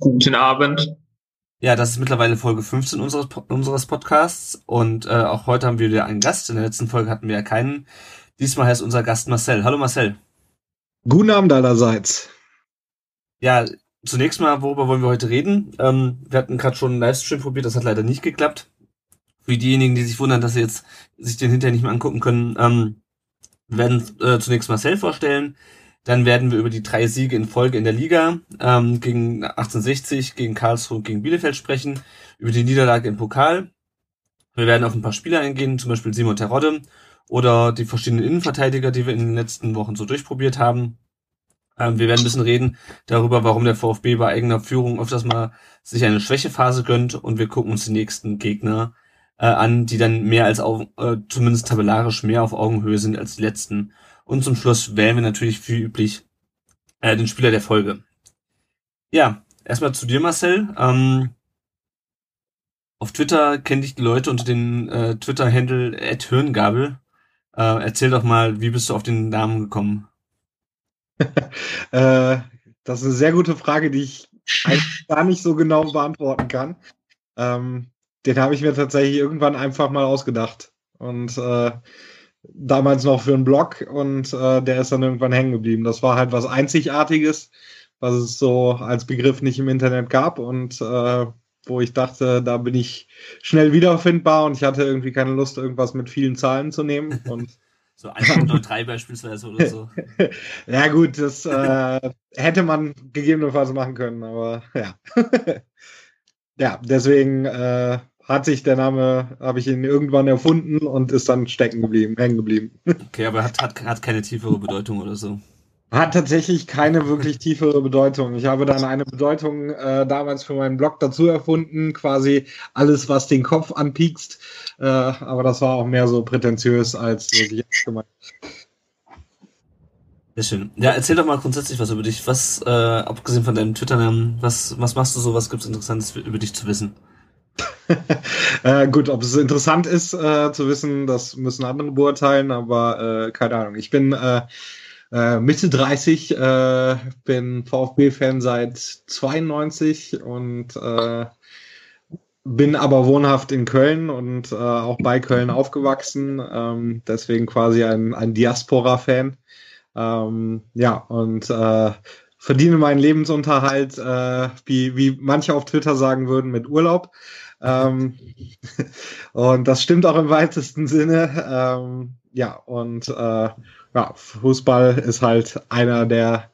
Guten Abend. Ja, das ist mittlerweile Folge 15 unseres, unseres Podcasts und äh, auch heute haben wir wieder einen Gast. In der letzten Folge hatten wir ja keinen. Diesmal heißt unser Gast Marcel. Hallo Marcel. Guten Abend allerseits. Ja, zunächst mal, worüber wollen wir heute reden? Ähm, wir hatten gerade schon einen Livestream probiert, das hat leider nicht geklappt. Für diejenigen, die sich wundern, dass sie jetzt sich den hinterher nicht mehr angucken können, ähm, wir werden äh, zunächst Marcel vorstellen. Dann werden wir über die drei Siege in Folge in der Liga ähm, gegen 1860, gegen Karlsruhe, gegen Bielefeld sprechen, über die Niederlage im Pokal. Wir werden auf ein paar Spieler eingehen, zum Beispiel Simon Terodde oder die verschiedenen Innenverteidiger, die wir in den letzten Wochen so durchprobiert haben. Ähm, wir werden ein bisschen reden darüber, warum der VfB bei eigener Führung öfters mal sich eine Schwächephase gönnt und wir gucken uns die nächsten Gegner äh, an, die dann mehr als auf, äh, zumindest tabellarisch mehr auf Augenhöhe sind als die letzten. Und zum Schluss wählen wir natürlich wie üblich äh, den Spieler der Folge. Ja, erstmal zu dir, Marcel. Ähm, auf Twitter kennen dich die Leute unter den äh, Twitter-Handle Hirngabel. Äh, erzähl doch mal, wie bist du auf den Namen gekommen? äh, das ist eine sehr gute Frage, die ich gar nicht so genau beantworten kann. Ähm, den habe ich mir tatsächlich irgendwann einfach mal ausgedacht. Und äh, damals noch für einen Blog und äh, der ist dann irgendwann hängen geblieben. Das war halt was Einzigartiges, was es so als Begriff nicht im Internet gab und äh, wo ich dachte, da bin ich schnell wiederfindbar und ich hatte irgendwie keine Lust, irgendwas mit vielen Zahlen zu nehmen. Und so einfach nur drei beispielsweise oder so. ja gut, das äh, hätte man gegebenenfalls machen können, aber ja. ja, deswegen äh, hat sich der Name, habe ich ihn irgendwann erfunden und ist dann stecken geblieben, hängen geblieben. Okay, aber hat, hat, hat keine tiefere Bedeutung oder so. Hat tatsächlich keine wirklich tiefere Bedeutung. Ich habe dann eine Bedeutung äh, damals für meinen Blog dazu erfunden, quasi alles, was den Kopf anpiekst. Äh, aber das war auch mehr so prätentiös als wirklich gemeint. Sehr schön. Ja, erzähl doch mal grundsätzlich was über dich. Was, äh, abgesehen von deinem Twitter-Namen, was, was machst du so, was gibt's Interessantes über dich zu wissen? äh, gut, ob es interessant ist äh, zu wissen, das müssen andere beurteilen, aber äh, keine Ahnung. Ich bin äh, äh, Mitte 30, äh, bin VfB-Fan seit 92 und bin aber wohnhaft in Köln und auch bei Köln aufgewachsen, ähm, deswegen quasi ein, ein Diaspora-Fan. Ähm, ja, und verdiene meinen Lebensunterhalt, wie, wie manche auf Twitter sagen würden, mit Urlaub. Ähm, und das stimmt auch im weitesten Sinne. Ähm, ja, und äh, ja, Fußball ist halt einer der,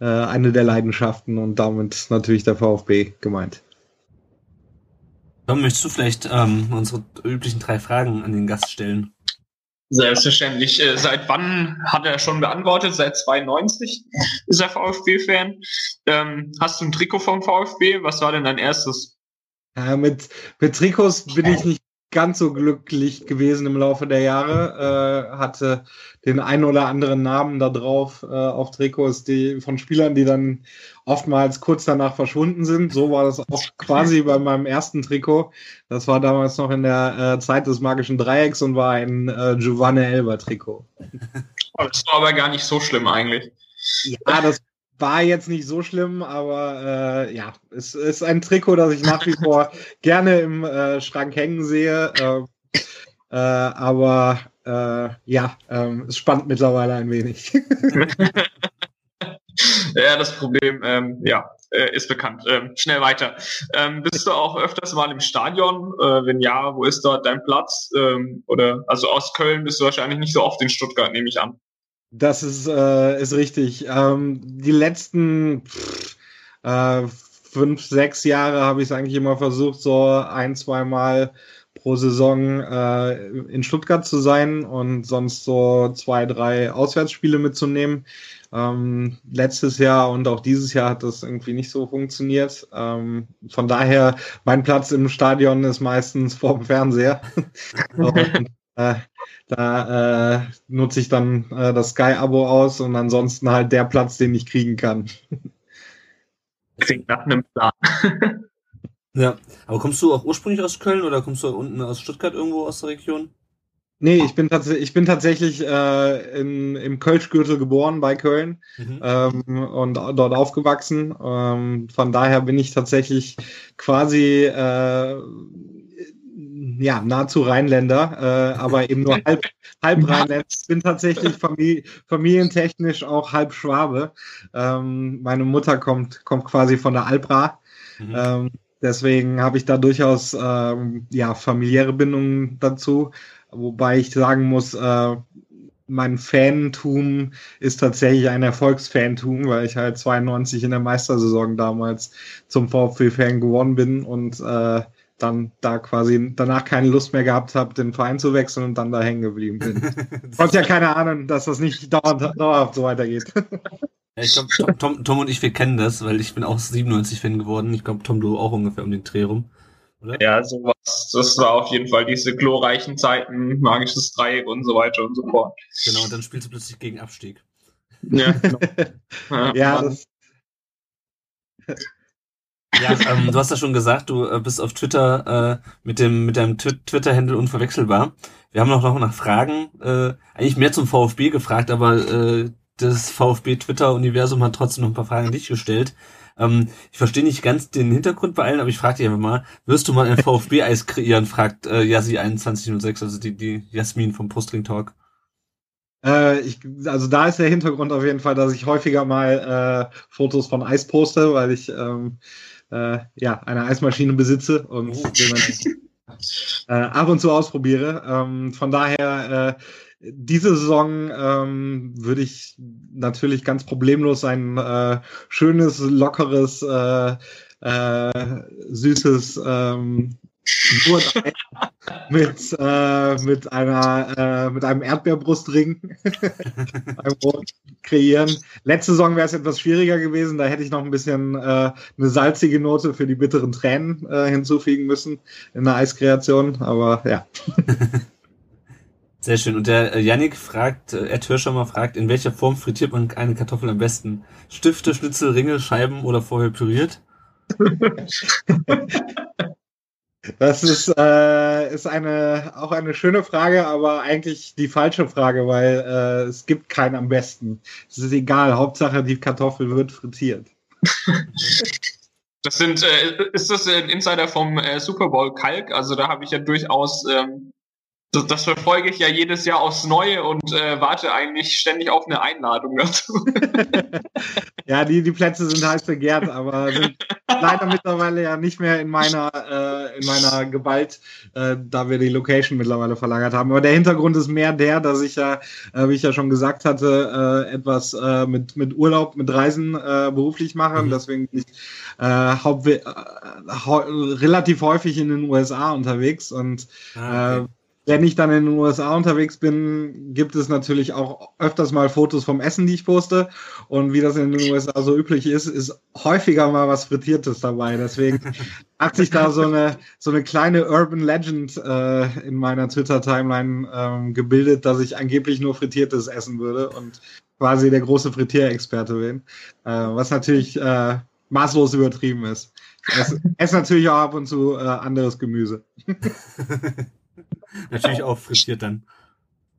äh, eine der Leidenschaften und damit natürlich der VfB gemeint. Tom, möchtest du vielleicht ähm, unsere üblichen drei Fragen an den Gast stellen? Selbstverständlich. Äh, seit wann hat er schon beantwortet? Seit 92 ist er VfB-Fan. Ähm, hast du ein Trikot vom VfB? Was war denn dein erstes? Ja, mit, mit Trikots bin ich nicht ganz so glücklich gewesen im Laufe der Jahre. Äh, hatte den einen oder anderen Namen da drauf äh, auf Trikots, die von Spielern, die dann oftmals kurz danach verschwunden sind. So war das auch quasi bei meinem ersten Trikot. Das war damals noch in der äh, Zeit des magischen Dreiecks und war ein äh, Giovanni Elber Trikot. Oh, das war aber gar nicht so schlimm eigentlich. Ja, das war jetzt nicht so schlimm, aber äh, ja, es ist ein Trikot, das ich nach wie vor gerne im äh, Schrank hängen sehe. Äh, äh, aber äh, ja, ähm, es spannt mittlerweile ein wenig. ja, das Problem, ähm, ja, äh, ist bekannt. Ähm, schnell weiter. Ähm, bist du auch öfters mal im Stadion? Äh, wenn ja, wo ist dort dein Platz? Ähm, oder also aus Köln bist du wahrscheinlich nicht so oft in Stuttgart, nehme ich an. Das ist, äh, ist richtig. Ähm, die letzten pff, äh, fünf, sechs Jahre habe ich es eigentlich immer versucht, so ein, zwei Mal pro Saison äh, in Stuttgart zu sein und sonst so zwei, drei Auswärtsspiele mitzunehmen. Ähm, letztes Jahr und auch dieses Jahr hat das irgendwie nicht so funktioniert. Ähm, von daher, mein Platz im Stadion ist meistens vor dem Fernseher. und, äh, da äh, nutze ich dann äh, das Sky-Abo aus und ansonsten halt der Platz, den ich kriegen kann. Klingt nach einem Plan. ja, aber kommst du auch ursprünglich aus Köln oder kommst du unten aus Stuttgart irgendwo aus der Region? Nee, ich bin, tats ich bin tatsächlich äh, in, im Kölschgürtel geboren bei Köln mhm. ähm, und dort aufgewachsen. Ähm, von daher bin ich tatsächlich quasi äh, ja, nahezu Rheinländer, äh, aber eben nur halb, halb Rheinländer. Ich bin tatsächlich famili familientechnisch auch halb Schwabe. Ähm, meine Mutter kommt, kommt quasi von der Albra. Mhm. Ähm, deswegen habe ich da durchaus ähm, ja, familiäre Bindungen dazu. Wobei ich sagen muss, äh, mein Fantum ist tatsächlich ein Erfolgsfantum, weil ich halt 92 in der Meistersaison damals zum VfB-Fan geworden bin und äh, dann da quasi danach keine Lust mehr gehabt habe, den Verein zu wechseln und dann da hängen geblieben bin. Konnte ja keine Ahnung, dass das nicht dauernd, dauerhaft so weitergeht. Ja, ich glaube, Tom, Tom, und ich, wir kennen das, weil ich bin auch 97-Fan geworden. Ich glaube, Tom, du auch ungefähr um den Dreh rum. Oder? Ja, sowas. Das war auf jeden Fall diese glorreichen Zeiten, magisches Dreieck und so weiter und so fort. Genau, und dann spielst du plötzlich gegen Abstieg. Ja, genau. ja, ja das. Ja, ähm, du hast ja schon gesagt, du äh, bist auf Twitter äh, mit dem mit deinem Twitter-Handle unverwechselbar. Wir haben noch, noch nach Fragen, äh, eigentlich mehr zum VfB gefragt, aber äh, das VfB-Twitter-Universum hat trotzdem noch ein paar Fragen an dich gestellt. Ähm, ich verstehe nicht ganz den Hintergrund bei allen, aber ich frage dich einfach mal, wirst du mal ein VfB-Eis kreieren, fragt äh, Yassi2106, also die, die Jasmin vom Postring Talk. Äh, ich, also da ist der Hintergrund auf jeden Fall, dass ich häufiger mal äh, Fotos von Eis poste, weil ich ähm, äh, ja eine Eismaschine besitze und oh. äh, ab und zu ausprobiere. Ähm, von daher äh, diese Saison ähm, würde ich natürlich ganz problemlos ein äh, schönes, lockeres, äh, äh, süßes ähm, mit, äh, mit einer äh, mit einem Erdbeerbrustring kreieren. Letzte Saison wäre es etwas schwieriger gewesen, da hätte ich noch ein bisschen äh, eine salzige Note für die bitteren Tränen äh, hinzufügen müssen in der Eiskreation, aber ja. Sehr schön. Und der äh, Yannick fragt, äh, Ed Hirschhammer fragt, in welcher Form frittiert man eine Kartoffel am besten? Stifte, Schnitzel, Ringe, Scheiben oder vorher püriert? Das ist, äh, ist eine, auch eine schöne Frage, aber eigentlich die falsche Frage, weil äh, es gibt keinen am besten. Es ist egal, Hauptsache die Kartoffel wird frittiert. Das sind, äh, ist das ein Insider vom äh, Super Bowl Kalk? Also da habe ich ja durchaus ähm, das, das verfolge ich ja jedes Jahr aufs Neue und äh, warte eigentlich ständig auf eine Einladung dazu. ja, die, die Plätze sind heiß begehrt, aber sind leider mittlerweile ja nicht mehr in meiner, äh, in meiner Gewalt, äh, da wir die Location mittlerweile verlagert haben. Aber der Hintergrund ist mehr der, dass ich ja, äh, wie ich ja schon gesagt hatte, äh, etwas äh, mit, mit Urlaub, mit Reisen beruflich mache. Mhm. Deswegen bin ich relativ häufig in den USA unterwegs und ah, okay. Wenn ich dann in den USA unterwegs bin, gibt es natürlich auch öfters mal Fotos vom Essen, die ich poste. Und wie das in den USA so üblich ist, ist häufiger mal was Frittiertes dabei. Deswegen hat sich da so eine, so eine kleine Urban Legend äh, in meiner Twitter-Timeline ähm, gebildet, dass ich angeblich nur Frittiertes essen würde und quasi der große Frittierexperte bin. Äh, was natürlich äh, maßlos übertrieben ist. Ich esse, esse natürlich auch ab und zu äh, anderes Gemüse. Natürlich auch frittiert dann.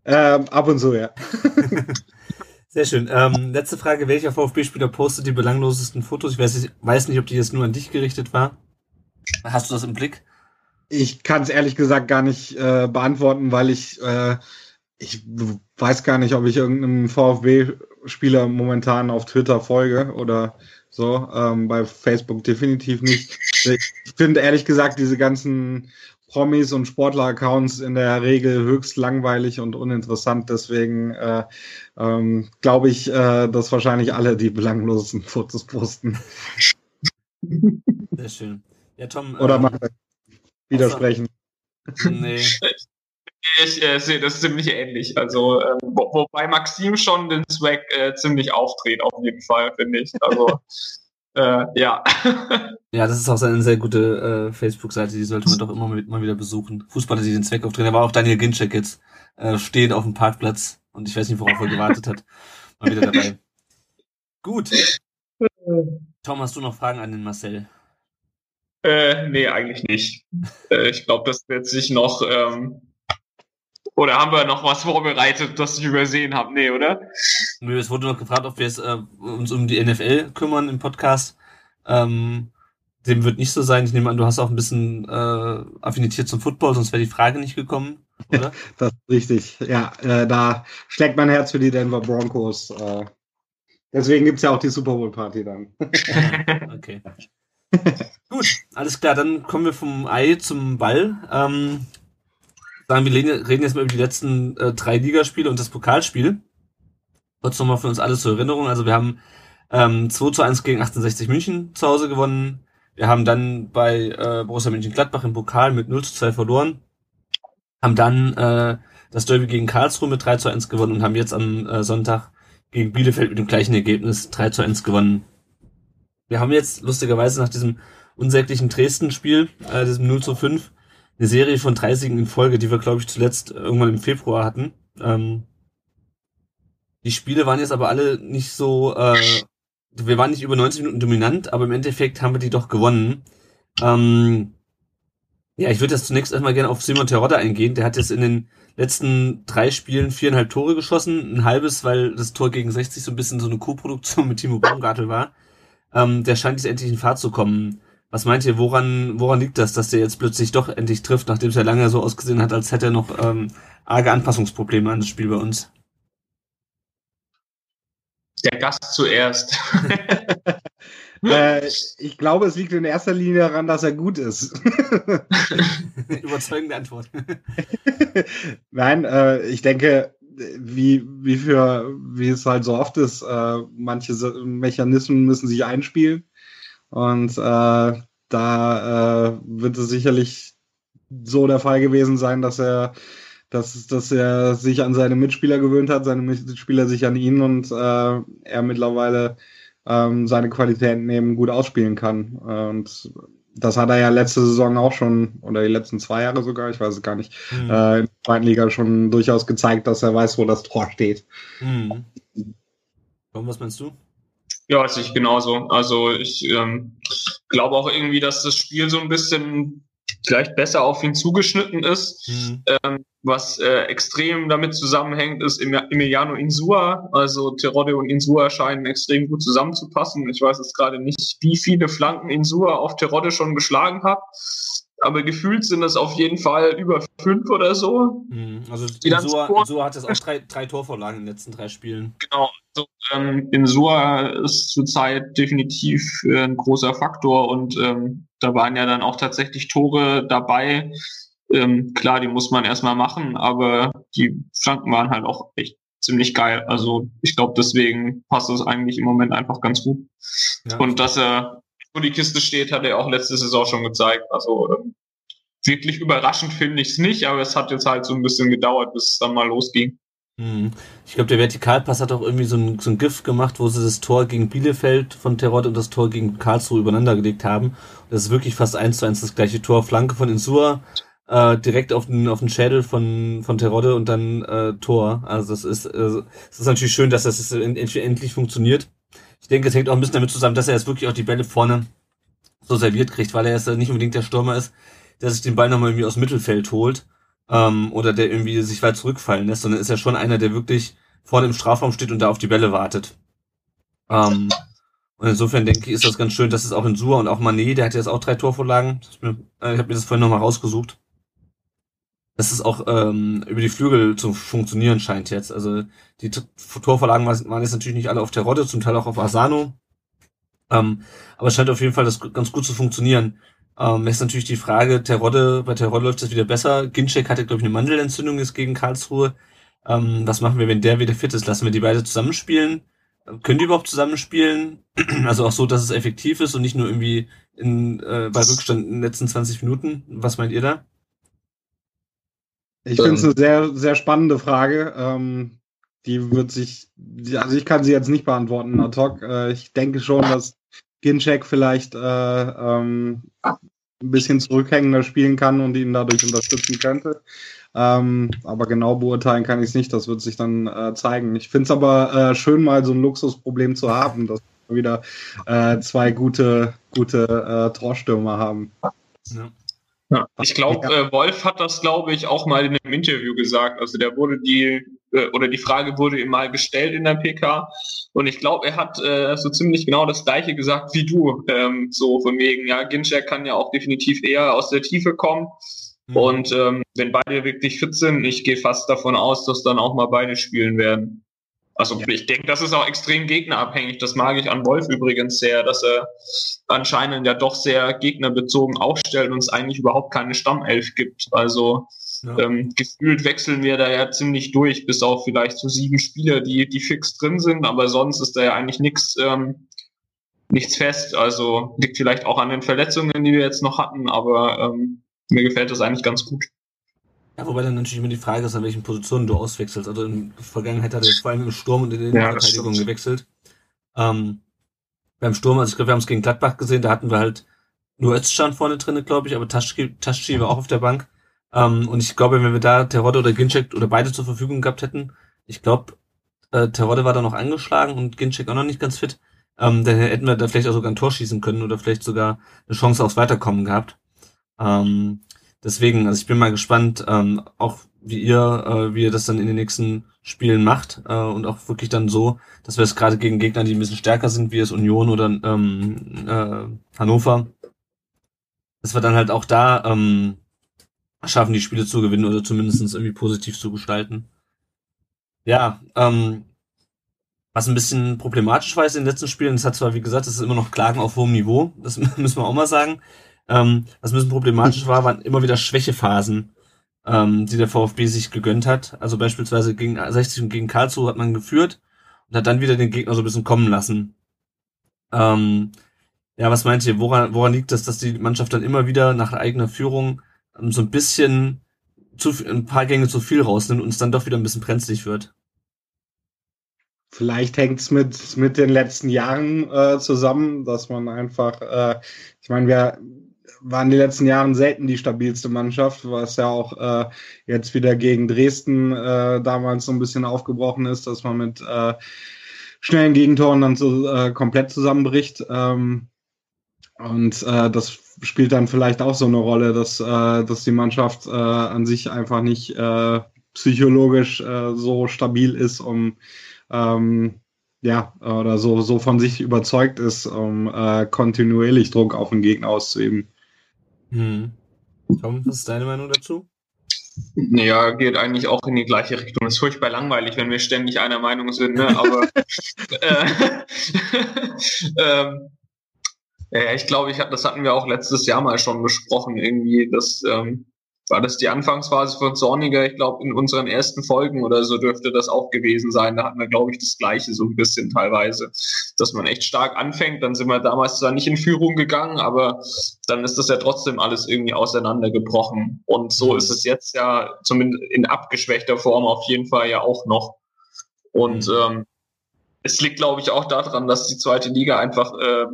Ähm, ab und zu, ja. Sehr schön. Ähm, letzte Frage. Welcher VfB-Spieler postet die belanglosesten Fotos? Ich weiß nicht, weiß nicht, ob die jetzt nur an dich gerichtet war. Hast du das im Blick? Ich kann es ehrlich gesagt gar nicht äh, beantworten, weil ich, äh, ich weiß gar nicht, ob ich irgendeinem VfB-Spieler momentan auf Twitter folge oder so. Ähm, bei Facebook definitiv nicht. Ich finde ehrlich gesagt diese ganzen Promis und Sportler-Accounts in der Regel höchst langweilig und uninteressant. Deswegen äh, ähm, glaube ich, äh, dass wahrscheinlich alle die belanglosen Fotos posten. Sehr schön. Ja, Tom. Oder ähm, mal widersprechen. Nee. Ich äh, sehe das ziemlich ähnlich. Also, ähm, wo, wobei Maxim schon den Swag äh, ziemlich aufdreht, auf jeden Fall, finde ich. Also, äh, ja. ja, das ist auch eine sehr gute äh, Facebook-Seite, die sollte man doch immer mal, wieder besuchen. Fußballer, die den Zweck aufdrehen. Da war auch Daniel Ginczek jetzt äh, stehen auf dem Parkplatz und ich weiß nicht, worauf er gewartet hat. Mal wieder dabei. Gut. Tom, hast du noch Fragen an den Marcel? Äh, nee, eigentlich nicht. Äh, ich glaube, das wird sich noch. Ähm, oder haben wir noch was vorbereitet, das ich übersehen habe? Nee, oder? Nö, es wurde noch gefragt, ob wir es, äh, uns um die NFL kümmern im Podcast. Ähm, dem wird nicht so sein. Ich nehme an, du hast auch ein bisschen äh, Affinität zum Football, sonst wäre die Frage nicht gekommen, oder? das ist richtig. Ja, äh, da schlägt mein Herz für die Denver Broncos. Äh, deswegen gibt's ja auch die Super Bowl Party dann. okay. Gut, alles klar, dann kommen wir vom Ei zum Ball. Ähm, sagen wir reden jetzt mal über die letzten äh, drei Ligaspiele und das Pokalspiel. Kurz nochmal für uns alles zur Erinnerung. Also wir haben ähm, 2 zu 1 gegen 1860 München zu Hause gewonnen. Wir haben dann bei äh, Borussia Mönchengladbach im Pokal mit 0 zu 2 verloren. Haben dann äh, das Derby gegen Karlsruhe mit 3 zu 1 gewonnen und haben jetzt am äh, Sonntag gegen Bielefeld mit dem gleichen Ergebnis 3 zu 1 gewonnen. Wir haben jetzt lustigerweise nach diesem unsäglichen Dresden-Spiel, äh, diesem 0 zu 5, eine Serie von drei Siegen in Folge, die wir, glaube ich, zuletzt irgendwann im Februar hatten. Ähm, die Spiele waren jetzt aber alle nicht so, äh, wir waren nicht über 90 Minuten dominant, aber im Endeffekt haben wir die doch gewonnen. Ähm, ja, ich würde jetzt zunächst erstmal gerne auf Simon Terodde eingehen. Der hat jetzt in den letzten drei Spielen viereinhalb Tore geschossen. Ein halbes, weil das Tor gegen 60 so ein bisschen so eine Co-Produktion mit Timo Baumgartel war. Ähm, der scheint jetzt endlich in Fahrt zu kommen. Was meint ihr, woran, woran liegt das, dass der jetzt plötzlich doch endlich trifft, nachdem es ja lange so ausgesehen hat, als hätte er noch ähm, arge Anpassungsprobleme an das Spiel bei uns? Der Gast zuerst. äh, ich glaube, es liegt in erster Linie daran, dass er gut ist. Überzeugende Antwort. Nein, äh, ich denke, wie, wie für, wie es halt so oft ist, äh, manche Mechanismen müssen sich einspielen. Und äh, da äh, wird es sicherlich so der Fall gewesen sein, dass er, dass, dass er sich an seine Mitspieler gewöhnt hat, seine Mitspieler sich an ihn und äh, er mittlerweile ähm, seine Qualitäten eben gut ausspielen kann. Und das hat er ja letzte Saison auch schon, oder die letzten zwei Jahre sogar, ich weiß es gar nicht, mhm. äh, in der zweiten Liga schon durchaus gezeigt, dass er weiß, wo das Tor steht. Mhm. Warum, was meinst du? Ja, sehe ich genauso. Also ich ähm, glaube auch irgendwie, dass das Spiel so ein bisschen vielleicht besser auf ihn zugeschnitten ist. Mhm. Ähm, was äh, extrem damit zusammenhängt, ist Emiliano Insua. Also Terodde und Insua scheinen extrem gut zusammenzupassen. Ich weiß jetzt gerade nicht, wie viele Flanken Insua auf Terodde schon geschlagen hat. Aber gefühlt sind es auf jeden Fall über fünf oder so. Mhm. Also Insua, Insua hat jetzt auch drei, drei Torvorlagen in den letzten drei Spielen. Genau. Also, ähm, Insua ist zurzeit definitiv äh, ein großer Faktor und ähm, da waren ja dann auch tatsächlich Tore dabei, ähm, klar, die muss man erstmal machen, aber die Flanken waren halt auch echt ziemlich geil. Also ich glaube, deswegen passt es eigentlich im Moment einfach ganz gut. Ja. Und dass er wo die Kiste steht, hat er auch letzte Saison schon gezeigt. Also ähm, wirklich überraschend finde ich es nicht, aber es hat jetzt halt so ein bisschen gedauert, bis es dann mal losging. Hm. Ich glaube, der Vertikalpass hat auch irgendwie so ein, so ein GIF gemacht, wo sie das Tor gegen Bielefeld von Terrott und das Tor gegen Karlsruhe übereinander gelegt haben. Das ist wirklich fast eins zu eins das gleiche Tor. Flanke von Insua, äh, direkt auf den, auf den Schädel von, von Terodde und dann äh, Tor. Also das ist, äh, es ist natürlich schön, dass das endlich funktioniert. Ich denke, es hängt auch ein bisschen damit zusammen, dass er jetzt wirklich auch die Bälle vorne so serviert kriegt, weil er jetzt nicht unbedingt der Stürmer ist, der sich den Ball nochmal irgendwie aus Mittelfeld holt ähm, oder der irgendwie sich weit zurückfallen lässt, sondern ist ja schon einer, der wirklich vorne im Strafraum steht und da auf die Bälle wartet. Ähm, und insofern denke ich, ist das ganz schön, dass es auch in Sua und auch Manet, der hat jetzt auch drei Torvorlagen. Äh, ich habe mir das vorhin nochmal rausgesucht dass es auch ähm, über die Flügel zu funktionieren scheint jetzt. Also die Torvorlagen waren jetzt natürlich nicht alle auf Terodde, zum Teil auch auf Asano. Ähm, aber es scheint auf jeden Fall das ganz gut zu funktionieren. Ähm, ist natürlich die Frage, Terodde, bei Terodde läuft das wieder besser. Ginczek hatte, glaube ich, eine Mandelentzündung jetzt gegen Karlsruhe. Ähm, was machen wir, wenn der wieder fit ist? Lassen wir die beide zusammenspielen? Können die überhaupt zusammenspielen? also auch so, dass es effektiv ist und nicht nur irgendwie in, äh, bei Rückstand in den letzten 20 Minuten. Was meint ihr da? Ich finde es eine sehr, sehr spannende Frage. Ähm, die wird sich, also ich kann sie jetzt nicht beantworten ad hoc. Äh, ich denke schon, dass Ginchek vielleicht äh, ähm, ein bisschen zurückhängender spielen kann und ihn dadurch unterstützen könnte. Ähm, aber genau beurteilen kann ich es nicht. Das wird sich dann äh, zeigen. Ich finde es aber äh, schön, mal so ein Luxusproblem zu haben, dass wir wieder äh, zwei gute, gute äh, Torstürmer haben. Ja. Ja, ich glaube, äh, Wolf hat das, glaube ich, auch mal in einem Interview gesagt. Also der wurde die äh, oder die Frage wurde ihm mal gestellt in der PK und ich glaube, er hat äh, so ziemlich genau das gleiche gesagt wie du. Ähm, so von wegen, ja, Ginchek kann ja auch definitiv eher aus der Tiefe kommen. Mhm. Und ähm, wenn beide wirklich fit sind, ich gehe fast davon aus, dass dann auch mal beide spielen werden. Also ja. ich denke, das ist auch extrem gegnerabhängig. Das mag ich an Wolf übrigens sehr, dass er anscheinend ja doch sehr gegnerbezogen aufstellt und es eigentlich überhaupt keine Stammelf gibt. Also ja. ähm, gefühlt wechseln wir da ja ziemlich durch, bis auf vielleicht so sieben Spieler, die, die fix drin sind, aber sonst ist da ja eigentlich nichts ähm, nichts fest. Also liegt vielleicht auch an den Verletzungen, die wir jetzt noch hatten, aber ähm, mir gefällt das eigentlich ganz gut. Ja, wobei dann natürlich immer die Frage ist, an welchen Positionen du auswechselst. Also in der Vergangenheit hat er vor allem im Sturm und in der ja, gewechselt. Ähm, beim Sturm, also ich glaube, wir haben es gegen Gladbach gesehen, da hatten wir halt nur Özcan vorne drinne, glaube ich, aber Taschki, Taschki war auch auf der Bank. Ähm, und ich glaube, wenn wir da Terodde oder Ginczek oder beide zur Verfügung gehabt hätten, ich glaube, äh, Terodde war da noch angeschlagen und Ginczek auch noch nicht ganz fit, ähm, dann hätten wir da vielleicht auch sogar ein Tor schießen können oder vielleicht sogar eine Chance aufs Weiterkommen gehabt. Ähm, deswegen, also ich bin mal gespannt, ähm, auch wie ihr, äh, wie ihr das dann in den nächsten Spielen macht äh, und auch wirklich dann so, dass wir es gerade gegen Gegner, die ein bisschen stärker sind, wie es Union oder ähm, äh, Hannover, dass wir dann halt auch da ähm, schaffen, die Spiele zu gewinnen oder zumindest irgendwie positiv zu gestalten. Ja, ähm, was ein bisschen problematisch war in den letzten Spielen, es hat zwar, wie gesagt, es ist immer noch Klagen auf hohem Niveau, das müssen wir auch mal sagen, ähm, was ein bisschen problematisch war, waren immer wieder Schwächephasen, ähm, die der VfB sich gegönnt hat. Also beispielsweise gegen 60 und gegen Karlsruhe hat man geführt und hat dann wieder den Gegner so ein bisschen kommen lassen. Ähm, ja, was meint ihr? Woran, woran liegt das, dass die Mannschaft dann immer wieder nach eigener Führung ähm, so ein bisschen zu, ein paar Gänge zu viel rausnimmt und es dann doch wieder ein bisschen brenzlig wird? Vielleicht hängt es mit, mit den letzten Jahren äh, zusammen, dass man einfach, äh, ich meine, wir waren die letzten Jahren selten die stabilste Mannschaft, was ja auch äh, jetzt wieder gegen Dresden äh, damals so ein bisschen aufgebrochen ist, dass man mit äh, schnellen Gegentoren dann so äh, komplett zusammenbricht. Ähm, und äh, das spielt dann vielleicht auch so eine Rolle, dass, äh, dass die Mannschaft äh, an sich einfach nicht äh, psychologisch äh, so stabil ist, um ähm, ja, oder so, so von sich überzeugt ist, um äh, kontinuierlich Druck auf den Gegner auszuüben. Hm. Tom, was ist deine Meinung dazu? Naja, geht eigentlich auch in die gleiche Richtung. Ist furchtbar langweilig, wenn wir ständig einer Meinung sind, ne? Aber äh, ähm, ja, ich glaube, ich hab, das hatten wir auch letztes Jahr mal schon besprochen, irgendwie, dass ähm, war das die Anfangsphase von Zorniger? Ich glaube, in unseren ersten Folgen oder so dürfte das auch gewesen sein. Da hatten wir, glaube ich, das Gleiche so ein bisschen teilweise, dass man echt stark anfängt. Dann sind wir damals zwar nicht in Führung gegangen, aber dann ist das ja trotzdem alles irgendwie auseinandergebrochen. Und so ist es jetzt ja zumindest in abgeschwächter Form auf jeden Fall ja auch noch. Und mhm. ähm, es liegt, glaube ich, auch daran, dass die zweite Liga einfach äh,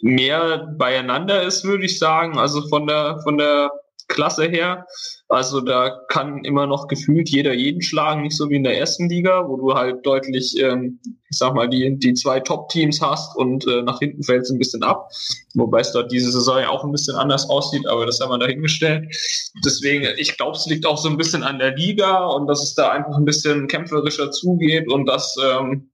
mehr beieinander ist, würde ich sagen. Also von der von der Klasse her. Also da kann immer noch gefühlt jeder jeden schlagen, nicht so wie in der ersten Liga, wo du halt deutlich, ähm, ich sag mal, die, die zwei Top-Teams hast und äh, nach hinten fällt es ein bisschen ab. Wobei es dort diese Saison ja auch ein bisschen anders aussieht, aber das haben wir dahingestellt. Deswegen, ich glaube, es liegt auch so ein bisschen an der Liga und dass es da einfach ein bisschen kämpferischer zugeht und dass ähm,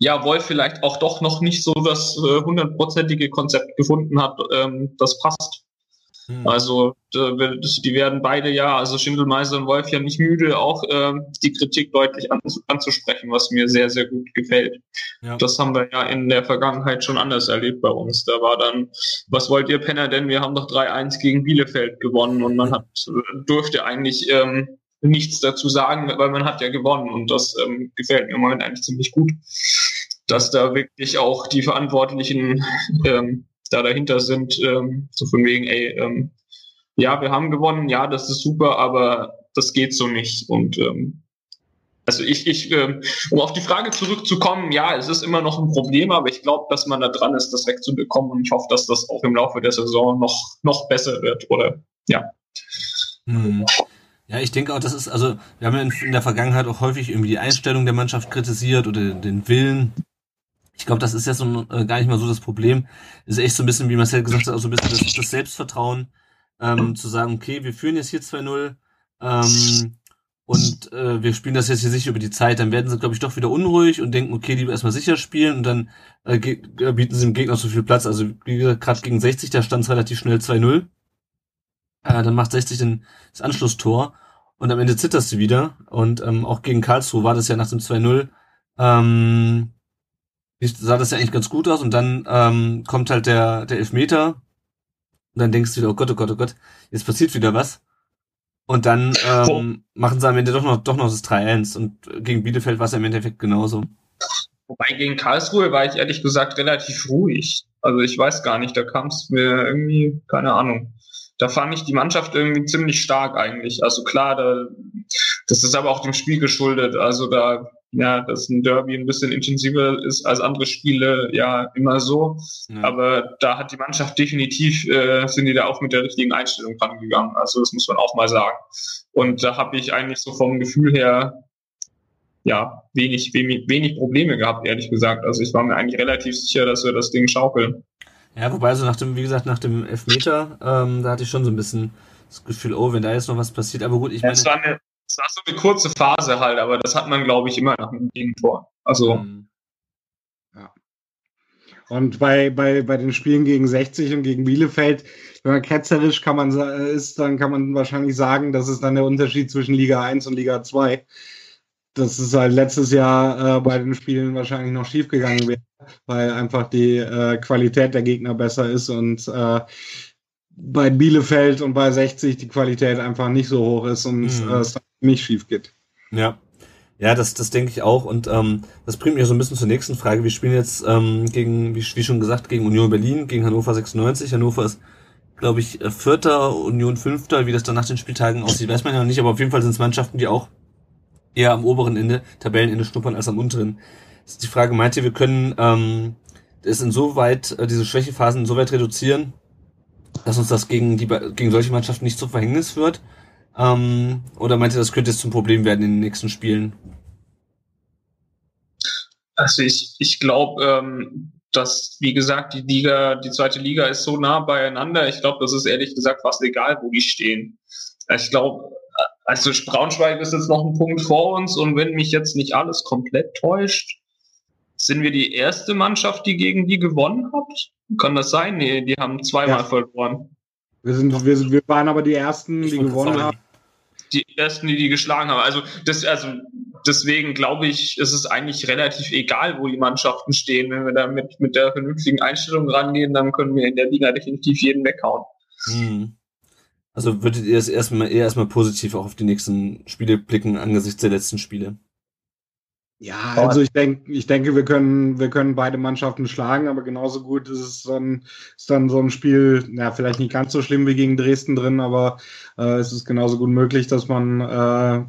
ja, Wolf vielleicht auch doch noch nicht so das äh, hundertprozentige Konzept gefunden hat, ähm, das passt. Hm. Also die werden beide ja, also Schindelmeiser und Wolf ja nicht müde, auch äh, die Kritik deutlich anzusprechen, was mir sehr, sehr gut gefällt. Ja. Das haben wir ja in der Vergangenheit schon anders erlebt bei uns. Da war dann, was wollt ihr Penner denn? Wir haben doch 3-1 gegen Bielefeld gewonnen und man hat durfte eigentlich ähm, nichts dazu sagen, weil man hat ja gewonnen und das ähm, gefällt mir im Moment eigentlich ziemlich gut, dass da wirklich auch die Verantwortlichen ähm, da dahinter sind, ähm, so von wegen, ey, ähm, ja, wir haben gewonnen, ja, das ist super, aber das geht so nicht. Und ähm, also ich, ich äh, um auf die Frage zurückzukommen, ja, es ist immer noch ein Problem, aber ich glaube, dass man da dran ist, das wegzubekommen und ich hoffe, dass das auch im Laufe der Saison noch, noch besser wird, oder ja. Hm. Ja, ich denke auch, das ist, also, wir haben ja in, in der Vergangenheit auch häufig irgendwie die Einstellung der Mannschaft kritisiert oder den Willen. Ich glaube, das ist ja so äh, gar nicht mal so das Problem. Ist echt so ein bisschen, wie Marcel gesagt hat, auch so ein bisschen das, das Selbstvertrauen, ähm, zu sagen, okay, wir führen jetzt hier 2-0, ähm, und äh, wir spielen das jetzt hier sicher über die Zeit, dann werden sie, glaube ich, doch wieder unruhig und denken, okay, lieber erstmal sicher spielen und dann äh, äh bieten sie dem Gegner so viel Platz. Also wie gesagt, gerade gegen 60, da stand es relativ schnell 2-0. Äh, dann macht 60 den, das Anschlusstor und am Ende zitterst du wieder. Und ähm, auch gegen Karlsruhe war das ja nach dem 2-0, ähm, sah das ja eigentlich ganz gut aus und dann ähm, kommt halt der, der Elfmeter und dann denkst du wieder, oh Gott, oh Gott, oh Gott, jetzt passiert wieder was. Und dann ähm, machen sie am Ende doch noch, doch noch das 3-1 und gegen Bielefeld war es im Endeffekt genauso. Wobei gegen Karlsruhe war ich ehrlich gesagt relativ ruhig. Also ich weiß gar nicht, da kam es mir irgendwie, keine Ahnung. Da fand ich die Mannschaft irgendwie ziemlich stark eigentlich. Also klar, da, das ist aber auch dem Spiel geschuldet. Also da ja, dass ein Derby ein bisschen intensiver ist als andere Spiele, ja, immer so. Ja. Aber da hat die Mannschaft definitiv, äh, sind die da auch mit der richtigen Einstellung dran gegangen. Also das muss man auch mal sagen. Und da habe ich eigentlich so vom Gefühl her, ja, wenig, wenig, wenig Probleme gehabt, ehrlich gesagt. Also ich war mir eigentlich relativ sicher, dass wir das Ding schaukeln. Ja, wobei so nach dem, wie gesagt, nach dem Elfmeter, ähm, da hatte ich schon so ein bisschen das Gefühl, oh, wenn da jetzt noch was passiert. Aber gut, ich meine. Es war eine, es war so eine kurze Phase halt, aber das hat man, glaube ich, immer nach einem Gegentor. Also. Mhm. Ja. Und bei, bei, bei den Spielen gegen 60 und gegen Bielefeld, wenn man ketzerisch kann man ist, dann kann man wahrscheinlich sagen, das ist dann der Unterschied zwischen Liga 1 und Liga 2. Das ist halt letztes Jahr äh, bei den Spielen wahrscheinlich noch schiefgegangen wäre, weil einfach die äh, Qualität der Gegner besser ist und äh, bei Bielefeld und bei 60 die Qualität einfach nicht so hoch ist und mhm. äh, es dann nicht schief geht. Ja. Ja, das, das denke ich auch. Und ähm, das bringt mich so ein bisschen zur nächsten Frage. Wir spielen jetzt ähm, gegen, wie, wie schon gesagt, gegen Union Berlin, gegen Hannover 96. Hannover ist, glaube ich, äh, Vierter, Union Fünfter. Wie das dann nach den Spieltagen aussieht, weiß man ja noch nicht. Aber auf jeden Fall sind es Mannschaften, die auch eher am oberen Ende, Tabellenende schnuppern als am unteren. Das ist die Frage, meint ihr, wir können ähm, es insoweit, äh, diese Schwächephasen insoweit reduzieren, dass uns das gegen, die, gegen solche Mannschaften nicht zum Verhängnis wird? Ähm, oder meint ihr, das könnte jetzt zum Problem werden in den nächsten Spielen? Also ich, ich glaube, ähm, dass, wie gesagt, die Liga, die zweite Liga ist so nah beieinander. Ich glaube, das ist ehrlich gesagt fast egal, wo die stehen. Ich glaube, also Braunschweig ist jetzt noch ein Punkt vor uns und wenn mich jetzt nicht alles komplett täuscht, sind wir die erste Mannschaft, die gegen die gewonnen hat? Kann das sein? Nee, die haben zweimal ja. verloren. Wir, sind, wir, wir waren aber die Ersten, die gewonnen haben. Die Ersten, die die geschlagen haben. Also, das, also deswegen glaube ich, ist es eigentlich relativ egal, wo die Mannschaften stehen. Wenn wir da mit, mit der vernünftigen Einstellung rangehen, dann können wir in der Liga definitiv jeden weghauen. Hm. Also würdet ihr es erstmal eher erstmal positiv auch auf die nächsten Spiele blicken angesichts der letzten Spiele? Ja, also ich denke, ich denke, wir können, wir können beide Mannschaften schlagen, aber genauso gut ist es dann, ist dann so ein Spiel, ja, vielleicht nicht ganz so schlimm wie gegen Dresden drin, aber äh, es ist genauso gut möglich, dass man äh,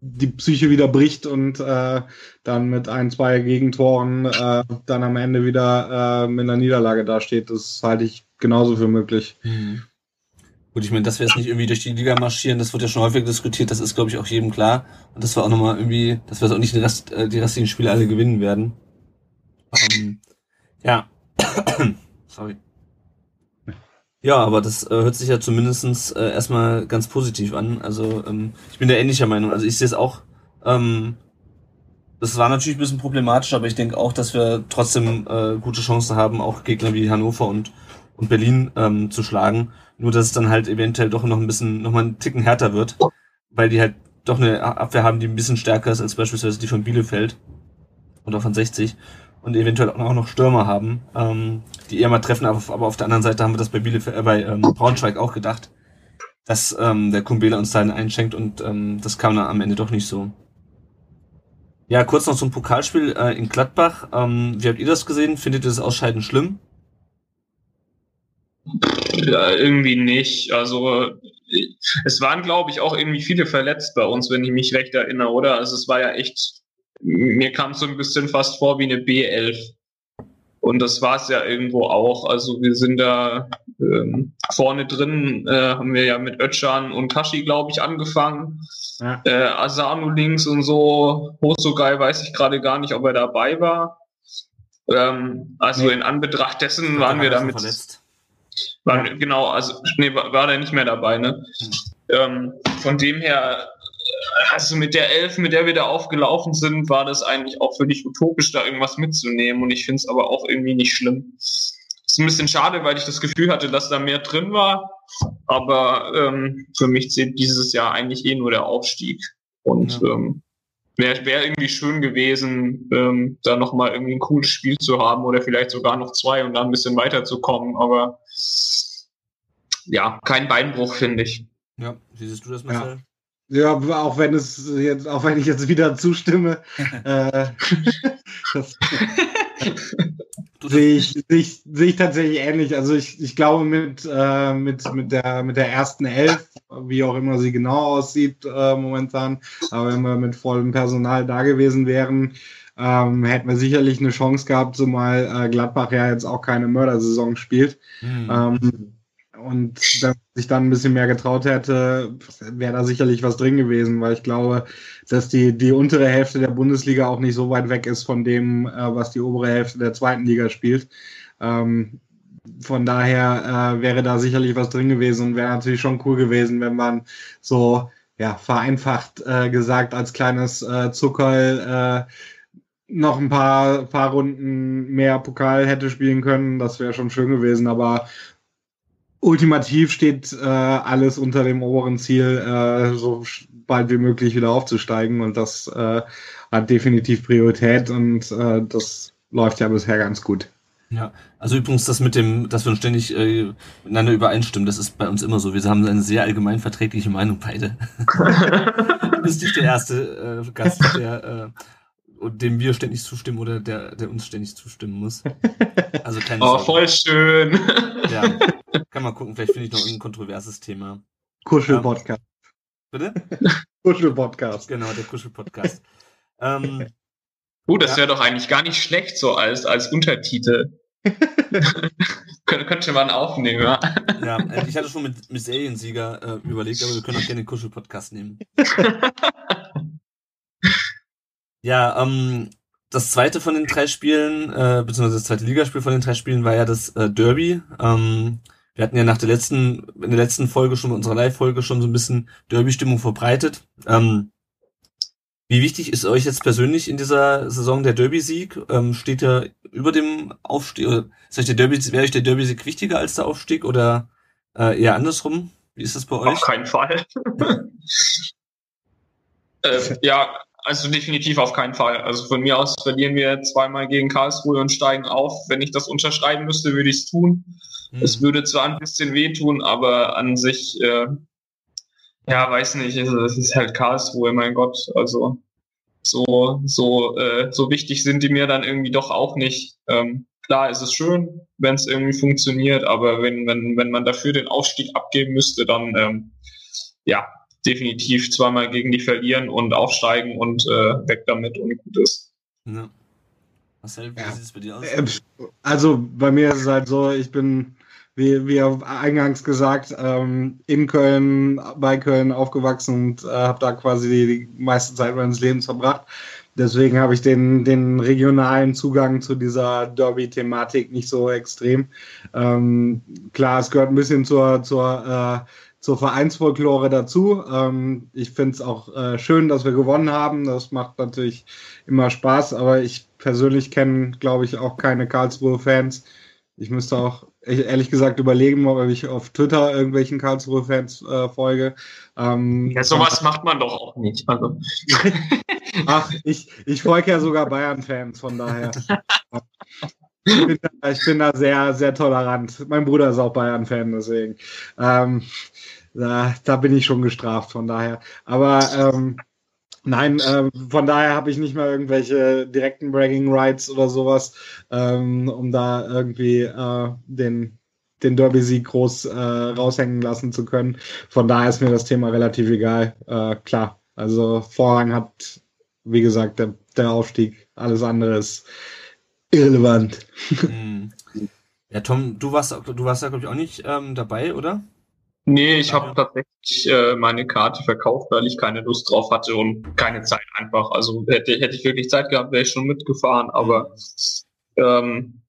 die Psyche wieder bricht und äh, dann mit ein, zwei Gegentoren äh, dann am Ende wieder äh, mit einer Niederlage dasteht. Das halte ich genauso für möglich. Mhm. Gut, ich meine, dass wir jetzt nicht irgendwie durch die Liga marschieren, das wird ja schon häufig diskutiert, das ist, glaube ich, auch jedem klar. Und das war auch nochmal irgendwie, dass wir jetzt auch nicht die, Rest, äh, die restlichen Spiele alle gewinnen werden. Ähm, ja. Sorry. Ja, aber das äh, hört sich ja zumindestens äh, erstmal ganz positiv an. Also ähm, ich bin da ähnlicher Meinung. Also ich sehe es auch, ähm, das war natürlich ein bisschen problematisch, aber ich denke auch, dass wir trotzdem äh, gute Chancen haben, auch Gegner wie Hannover und, und Berlin ähm, zu schlagen. Nur, dass es dann halt eventuell doch noch ein bisschen, noch mal einen Ticken härter wird, weil die halt doch eine Abwehr haben, die ein bisschen stärker ist als beispielsweise die von Bielefeld oder von 60 und eventuell auch noch Stürmer haben, ähm, die eher mal treffen, aber, aber auf der anderen Seite haben wir das bei Bielefeld, äh, bei ähm, Braunschweig auch gedacht, dass ähm, der Kumbela uns da einen einschenkt und ähm, das kam dann am Ende doch nicht so. Ja, kurz noch zum Pokalspiel äh, in Gladbach. Ähm, wie habt ihr das gesehen? Findet ihr das Ausscheiden schlimm? Ja, irgendwie nicht. Also es waren, glaube ich, auch irgendwie viele verletzt bei uns, wenn ich mich recht erinnere, oder? Also es war ja echt, mir kam es so ein bisschen fast vor wie eine B11. Und das war es ja irgendwo auch. Also wir sind da ähm, vorne drin, äh, haben wir ja mit Ötchan und Kashi, glaube ich, angefangen. Ja. Äh, Asano links und so. Hosogai weiß ich gerade gar nicht, ob er dabei war. Ähm, also nee. in Anbetracht dessen waren wir damit. Verletzt. Waren, genau, also nee, war, war der nicht mehr dabei, ne? Hm. Ähm, von dem her, also mit der Elf, mit der wir da aufgelaufen sind, war das eigentlich auch völlig utopisch, da irgendwas mitzunehmen. Und ich finde es aber auch irgendwie nicht schlimm. Ist ein bisschen schade, weil ich das Gefühl hatte, dass da mehr drin war. Aber ähm, für mich zählt dieses Jahr eigentlich eh nur der Aufstieg. Und ja. ähm, wäre wär irgendwie schön gewesen, ähm, da nochmal irgendwie ein cooles Spiel zu haben oder vielleicht sogar noch zwei und dann ein bisschen weiterzukommen. Aber ja, kein Beinbruch, finde ich. Ja, wie siehst du das, Marcel? Ja. ja. auch wenn es jetzt, auch wenn ich jetzt wieder zustimme, äh, das, sehe ich, sehe ich, sehe ich tatsächlich ähnlich. Also ich, ich glaube mit, äh, mit, mit, der, mit der ersten Elf, wie auch immer sie genau aussieht äh, momentan, aber wenn wir mit vollem Personal da gewesen wären, ähm, hätten wir sicherlich eine Chance gehabt, zumal äh, Gladbach ja jetzt auch keine Mördersaison spielt. Mhm. Ähm, und wenn sich dann ein bisschen mehr getraut hätte, wäre da sicherlich was drin gewesen, weil ich glaube, dass die, die untere Hälfte der Bundesliga auch nicht so weit weg ist von dem, äh, was die obere Hälfte der zweiten Liga spielt. Ähm, von daher äh, wäre da sicherlich was drin gewesen und wäre natürlich schon cool gewesen, wenn man so ja vereinfacht äh, gesagt als kleines äh, Zuckerl äh, noch ein paar, paar Runden mehr Pokal hätte spielen können. Das wäre schon schön gewesen, aber ultimativ steht äh, alles unter dem oberen Ziel, äh, so bald wie möglich wieder aufzusteigen und das äh, hat definitiv Priorität und äh, das läuft ja bisher ganz gut. Ja, also übrigens das mit dem, dass wir uns ständig äh, miteinander übereinstimmen, das ist bei uns immer so. Wir haben eine sehr allgemein verträgliche Meinung beide. du bist nicht der erste äh, Gast, der äh, dem wir ständig zustimmen oder der, der uns ständig zustimmen muss. Also keine Oh, Sorge. voll schön. Ja, kann man gucken, vielleicht finde ich noch ein kontroverses Thema. Kuschel-Podcast. Bitte? Kuschel-Podcast. Genau, der Kuschel-Podcast. ähm, uh, das ja. wäre doch eigentlich gar nicht schlecht so als, als Untertitel. Kön könnte man aufnehmen, ja. Ja, ich hatte schon mit, mit Seriensieger äh, überlegt, aber wir können auch gerne den Kuschel-Podcast nehmen. Ja, ähm, das zweite von den drei Spielen, äh, beziehungsweise das zweite Ligaspiel von den drei Spielen war ja das äh, Derby. Ähm, wir hatten ja nach der letzten, in der letzten Folge schon, unserer Live-Folge schon so ein bisschen Derby-Stimmung verbreitet. Ähm, wie wichtig ist euch jetzt persönlich in dieser Saison der Derby-Sieg? Ähm, steht er über dem Aufstieg? Oder ist euch der Derby, wäre euch der Derby-Sieg wichtiger als der Aufstieg oder äh, eher andersrum? Wie ist das bei euch? Auf keinen Fall. äh, ja, also definitiv auf keinen Fall. Also von mir aus verlieren wir zweimal gegen Karlsruhe und steigen auf. Wenn ich das unterschreiben müsste, würde ich es tun. Mhm. Es würde zwar ein bisschen wehtun, aber an sich, äh, ja, weiß nicht, es ist halt Karlsruhe, mein Gott. Also so, so, äh, so wichtig sind die mir dann irgendwie doch auch nicht. Ähm, klar ist es schön, wenn es irgendwie funktioniert, aber wenn, wenn, wenn man dafür den Aufstieg abgeben müsste, dann ähm, ja, definitiv zweimal gegen die verlieren und aufsteigen und äh, weg damit und gut ist. Ja. Marcel, wie ja. sieht es bei dir aus? Äh, also bei mir ist es halt so, ich bin, wie, wie eingangs gesagt, ähm, in Köln, bei Köln aufgewachsen und äh, habe da quasi die, die meiste Zeit meines Lebens verbracht. Deswegen habe ich den, den regionalen Zugang zu dieser Derby-Thematik nicht so extrem. Ähm, klar, es gehört ein bisschen zur, zur äh, zur Vereinsfolklore dazu. Ähm, ich finde es auch äh, schön, dass wir gewonnen haben. Das macht natürlich immer Spaß, aber ich persönlich kenne, glaube ich, auch keine Karlsruhe-Fans. Ich müsste auch ehrlich gesagt überlegen, ob ich auf Twitter irgendwelchen Karlsruhe-Fans äh, folge. Ähm, ja, sowas macht man doch auch nicht. Also. Ach, ich, ich folge ja sogar Bayern-Fans, von daher. Ich bin, da, ich bin da sehr, sehr tolerant. Mein Bruder ist auch Bayern-Fan, deswegen. Ähm, da, da bin ich schon gestraft, von daher. Aber ähm, nein, äh, von daher habe ich nicht mal irgendwelche direkten Bragging Rights oder sowas, ähm, um da irgendwie äh, den den Derby-Sieg groß äh, raushängen lassen zu können. Von daher ist mir das Thema relativ egal. Äh, klar, also Vorrang hat, wie gesagt, der, der Aufstieg. Alles andere ist irrelevant. Hm. Ja, Tom, du warst, du warst da, glaube ich, auch nicht ähm, dabei, oder? Nee, ich habe tatsächlich äh, meine Karte verkauft, weil ich keine Lust drauf hatte und keine Zeit einfach. Also hätte, hätte ich wirklich Zeit gehabt, wäre ich schon mitgefahren, aber ähm,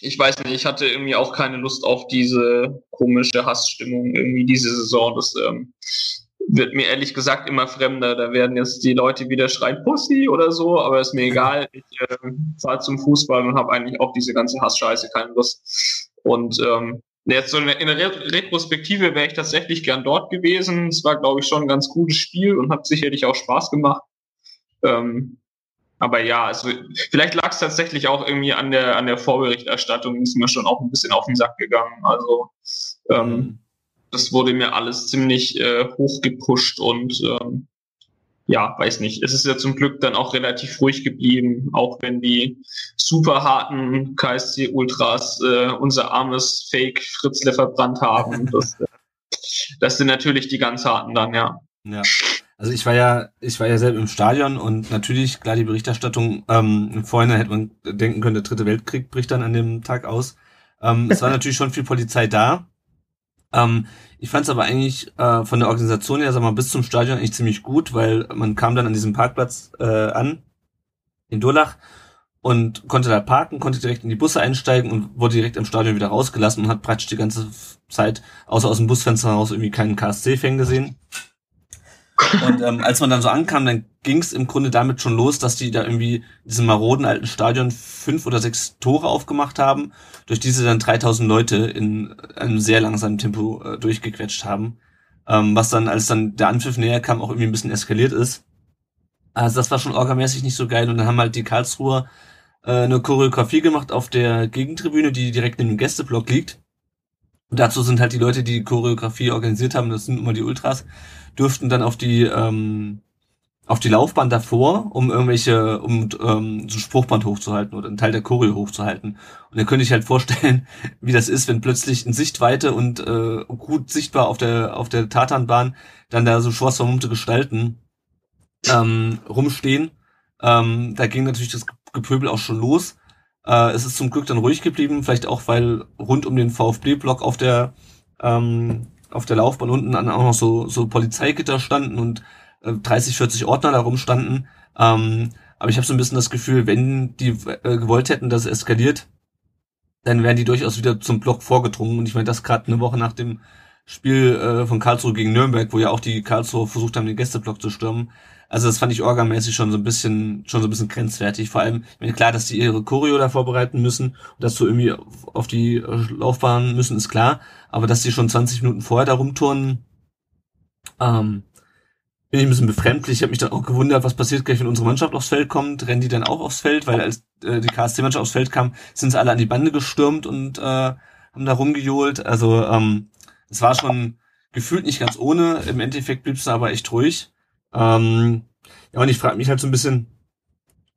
ich weiß nicht, ich hatte irgendwie auch keine Lust auf diese komische Hassstimmung irgendwie diese Saison. Das ähm, wird mir ehrlich gesagt immer fremder. Da werden jetzt die Leute wieder schreien Pussy oder so, aber ist mir egal. Ich äh, fahre zum Fußball und habe eigentlich auch diese ganze Hassscheiße keine Lust. Und ähm, jetzt so in der, Retrospektive wäre ich tatsächlich gern dort gewesen. Es war, glaube ich, schon ein ganz gutes Spiel und hat sicherlich auch Spaß gemacht. Ähm, aber ja, also vielleicht lag es tatsächlich auch irgendwie an der an der Vorberichterstattung, ist mir schon auch ein bisschen auf den Sack gegangen. Also ähm, das wurde mir alles ziemlich äh, hochgepusht und ähm, ja, weiß nicht. Es ist ja zum Glück dann auch relativ ruhig geblieben, auch wenn die super harten KSC Ultras äh, unser armes Fake Fritzle verbrannt haben. Das, das sind natürlich die ganz harten dann, ja. Ja. Also ich war ja, ich war ja selbst im Stadion und natürlich, klar, die Berichterstattung, ähm, im Vorhinein hätte man denken können, der dritte Weltkrieg bricht dann an dem Tag aus. Ähm, es war natürlich schon viel Polizei da. Ähm, ich fand es aber eigentlich äh, von der Organisation her, sag mal, bis zum Stadion eigentlich ziemlich gut, weil man kam dann an diesem Parkplatz äh, an in Durlach und konnte da parken, konnte direkt in die Busse einsteigen und wurde direkt im Stadion wieder rausgelassen und hat praktisch die ganze Zeit, außer aus dem Busfenster heraus, irgendwie keinen KSC-Fan gesehen. Und ähm, als man dann so ankam, dann ging es im Grunde damit schon los, dass die da irgendwie diesem maroden alten Stadion fünf oder sechs Tore aufgemacht haben, durch diese dann 3000 Leute in einem sehr langsamen Tempo äh, durchgequetscht haben. Ähm, was dann, als dann der Anpfiff näher kam, auch irgendwie ein bisschen eskaliert ist. Also das war schon orgamäßig nicht so geil. Und dann haben halt die Karlsruher äh, eine Choreografie gemacht auf der Gegentribüne, die direkt in dem Gästeblock liegt. Und dazu sind halt die Leute, die die Choreografie organisiert haben, das sind immer die Ultras, dürften dann auf die ähm, auf die Laufbahn davor, um irgendwelche, um ähm, so ein Spruchband hochzuhalten oder einen Teil der Choreo hochzuhalten. Und dann könnte ich halt vorstellen, wie das ist, wenn plötzlich in Sichtweite und äh, gut sichtbar auf der auf der Tatanbahn dann da so schwarz vermummte Gestalten ähm, rumstehen. Ähm, da ging natürlich das Gepöbel auch schon los. Äh, es ist zum Glück dann ruhig geblieben, vielleicht auch, weil rund um den VfB-Block auf der ähm, auf der Laufbahn unten dann auch noch so, so Polizeigitter standen und äh, 30, 40 Ordner da rumstanden. Ähm, aber ich habe so ein bisschen das Gefühl, wenn die äh, gewollt hätten, dass es eskaliert, dann wären die durchaus wieder zum Block vorgedrungen. Und ich meine, das gerade eine Woche nach dem Spiel äh, von Karlsruhe gegen Nürnberg, wo ja auch die Karlsruhe versucht haben, den Gästeblock zu stürmen. Also das fand ich orgamäßig schon so ein bisschen, schon so ein bisschen grenzwertig. Vor allem, ich meine, klar, dass die ihre Choreo da vorbereiten müssen und dass so irgendwie auf die Laufbahn müssen, ist klar. Aber dass die schon 20 Minuten vorher da rumturnen, ähm, bin ich ein bisschen befremdlich. Ich habe mich dann auch gewundert, was passiert gleich, wenn unsere Mannschaft aufs Feld kommt. Rennen die dann auch aufs Feld? Weil als äh, die KSC-Mannschaft aufs Feld kam, sind sie alle an die Bande gestürmt und äh, haben da rumgejohlt. Also ähm, es war schon gefühlt nicht ganz ohne. Im Endeffekt blieb es aber echt ruhig. Ähm, ja, und ich frage mich halt so ein bisschen,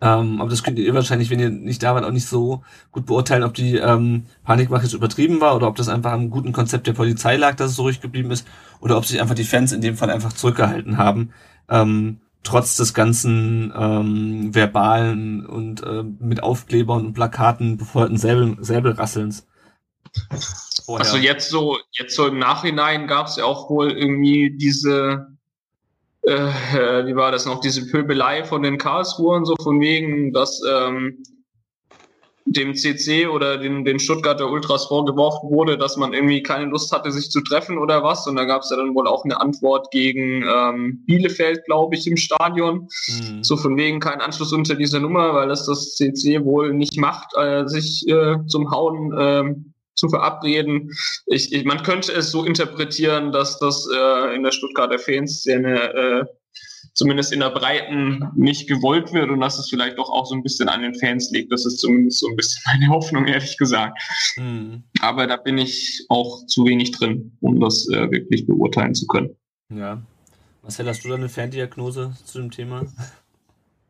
ähm, aber das könnt ihr wahrscheinlich, wenn ihr nicht da wart, auch nicht so gut beurteilen, ob die ähm, Panikmache jetzt übertrieben war oder ob das einfach am guten Konzept der Polizei lag, dass es so ruhig geblieben ist, oder ob sich einfach die Fans in dem Fall einfach zurückgehalten haben, ähm, trotz des ganzen ähm, verbalen und äh, mit Aufklebern und Plakaten befeuerten Säbel, Säbelrasselns. Vorher. Also jetzt so, jetzt so im Nachhinein gab es ja auch wohl irgendwie diese äh, wie war das noch, diese Pöbelei von den Karlsruhern, so von wegen, dass ähm, dem CC oder den, den Stuttgarter Ultras vorgeworfen wurde, dass man irgendwie keine Lust hatte, sich zu treffen oder was. Und da gab es ja dann wohl auch eine Antwort gegen ähm, Bielefeld, glaube ich, im Stadion. Mhm. So von wegen kein Anschluss unter dieser Nummer, weil das das CC wohl nicht macht, äh, sich äh, zum Hauen äh, zu verabreden. Ich, ich, man könnte es so interpretieren, dass das äh, in der Stuttgarter Fanszene äh, zumindest in der Breiten nicht gewollt wird und dass es vielleicht doch auch so ein bisschen an den Fans liegt. Das ist zumindest so ein bisschen meine Hoffnung, ehrlich gesagt. Mhm. Aber da bin ich auch zu wenig drin, um das äh, wirklich beurteilen zu können. Ja. Marcel, hast du da eine Ferndiagnose zu dem Thema?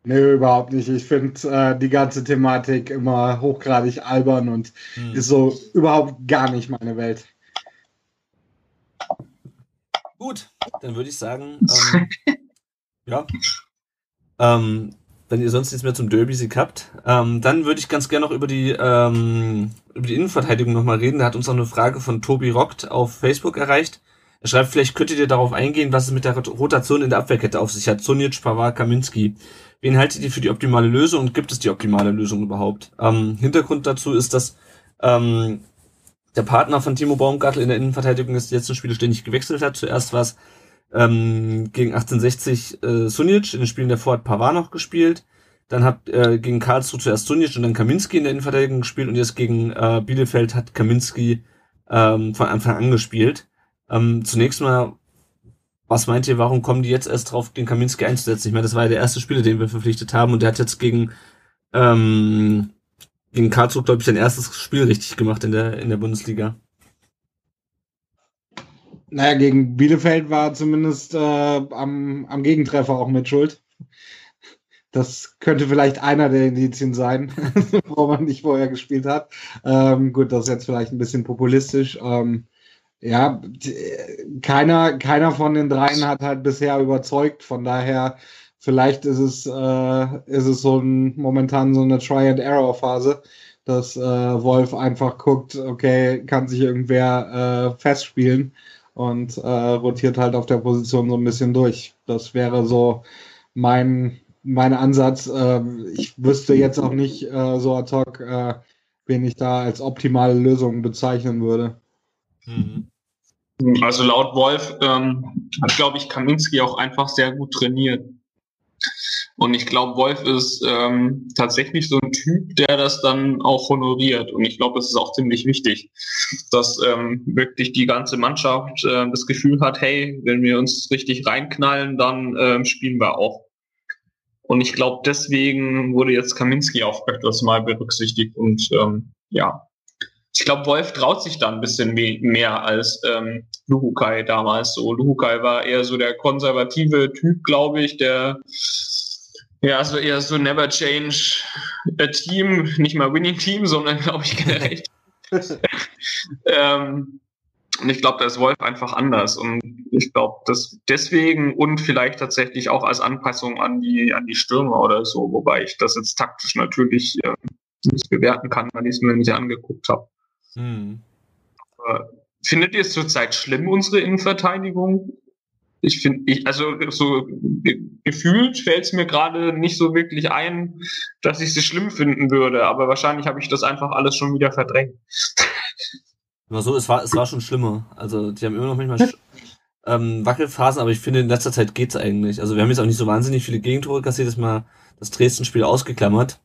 Nee, überhaupt nicht. Ich finde äh, die ganze Thematik immer hochgradig albern und hm. ist so überhaupt gar nicht meine Welt. Gut, dann würde ich sagen, ähm, ja, ähm, wenn ihr sonst nichts mehr zum Derby-Sieg habt, ähm, dann würde ich ganz gerne noch über die, ähm, über die Innenverteidigung nochmal reden. Da hat uns noch eine Frage von Tobi Rockt auf Facebook erreicht. Er schreibt, vielleicht könntet ihr darauf eingehen, was es mit der Rotation in der Abwehrkette auf sich hat. Sonic, Pavard, Kaminski. Wen haltet ihr für die optimale Lösung und gibt es die optimale Lösung überhaupt? Ähm, Hintergrund dazu ist, dass ähm, der Partner von Timo Baumgartel in der Innenverteidigung ist letzten Spiele ständig gewechselt hat. Zuerst war es ähm, gegen 1860 äh, Sunic, in den Spielen davor hat Pavard noch gespielt. Dann hat äh, gegen Karlsruhe zuerst Sunic und dann Kaminski in der Innenverteidigung gespielt und jetzt gegen äh, Bielefeld hat Kaminski ähm, von Anfang an gespielt. Ähm, zunächst mal, was meint ihr, warum kommen die jetzt erst drauf, den Kaminski einzusetzen? Ich meine, das war ja der erste Spieler, den wir verpflichtet haben und der hat jetzt gegen, ähm, gegen Karlsruhe, glaube ich, sein erstes Spiel richtig gemacht in der, in der Bundesliga. Naja, gegen Bielefeld war zumindest äh, am, am Gegentreffer auch mit Schuld. Das könnte vielleicht einer der Indizien sein, wo man nicht vorher gespielt hat. Ähm, gut, das ist jetzt vielleicht ein bisschen populistisch. Ähm, ja, keiner, keiner von den dreien hat halt bisher überzeugt. Von daher, vielleicht ist es, äh, ist es so ein, momentan so eine Try-and-Error-Phase, dass äh, Wolf einfach guckt, okay, kann sich irgendwer äh, festspielen und äh, rotiert halt auf der Position so ein bisschen durch. Das wäre so mein, mein Ansatz. Äh, ich wüsste jetzt auch nicht äh, so ad hoc, äh, wen ich da als optimale Lösung bezeichnen würde. Mhm. Also laut Wolf ähm, hat, glaube ich, Kaminski auch einfach sehr gut trainiert. Und ich glaube, Wolf ist ähm, tatsächlich so ein Typ, der das dann auch honoriert. Und ich glaube, es ist auch ziemlich wichtig, dass ähm, wirklich die ganze Mannschaft äh, das Gefühl hat, hey, wenn wir uns richtig reinknallen, dann ähm, spielen wir auch. Und ich glaube, deswegen wurde jetzt Kaminski auch öfters mal berücksichtigt. Und ähm, ja, ich glaube, Wolf traut sich da ein bisschen mehr als ähm, Luhukai damals so. Luhukai war eher so der konservative Typ, glaube ich, der ja, also eher so Never Change a Team, nicht mal Winning Team, sondern glaube ich generell. ähm, und ich glaube, da ist Wolf einfach anders. Und ich glaube, dass deswegen und vielleicht tatsächlich auch als Anpassung an die, an die Stürmer oder so, wobei ich das jetzt taktisch natürlich äh, nicht bewerten kann, weil ich es mir nicht angeguckt habe. Hm. Findet ihr es zurzeit schlimm, unsere Innenverteidigung? ich finde, ich, also so gefühlt fällt es mir gerade nicht so wirklich ein, dass ich sie schlimm finden würde, aber wahrscheinlich habe ich das einfach alles schon wieder verdrängt. Aber so, es war, es war schon schlimmer. Also die haben immer noch manchmal ähm, Wackelphasen, aber ich finde, in letzter Zeit geht's eigentlich. Also wir haben jetzt auch nicht so wahnsinnig viele Gegentore kassiert, das mal das Dresden-Spiel ausgeklammert.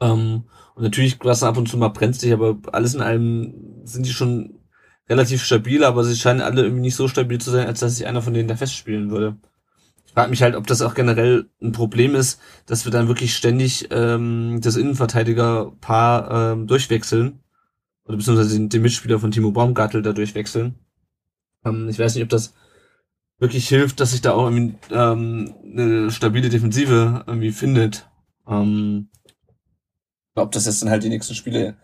Ähm, und natürlich war es ab und zu mal brenzlig, aber alles in allem sind die schon relativ stabil, aber sie scheinen alle irgendwie nicht so stabil zu sein, als dass sich einer von denen da festspielen würde. Ich frage mich halt, ob das auch generell ein Problem ist, dass wir dann wirklich ständig ähm, das Innenverteidigerpaar ähm, durchwechseln. Oder beziehungsweise den, den Mitspieler von Timo Baumgartel da durchwechseln. Ähm, ich weiß nicht, ob das wirklich hilft, dass sich da auch irgendwie ähm, eine stabile Defensive irgendwie findet. Ähm, ob das jetzt dann halt die nächsten Spiele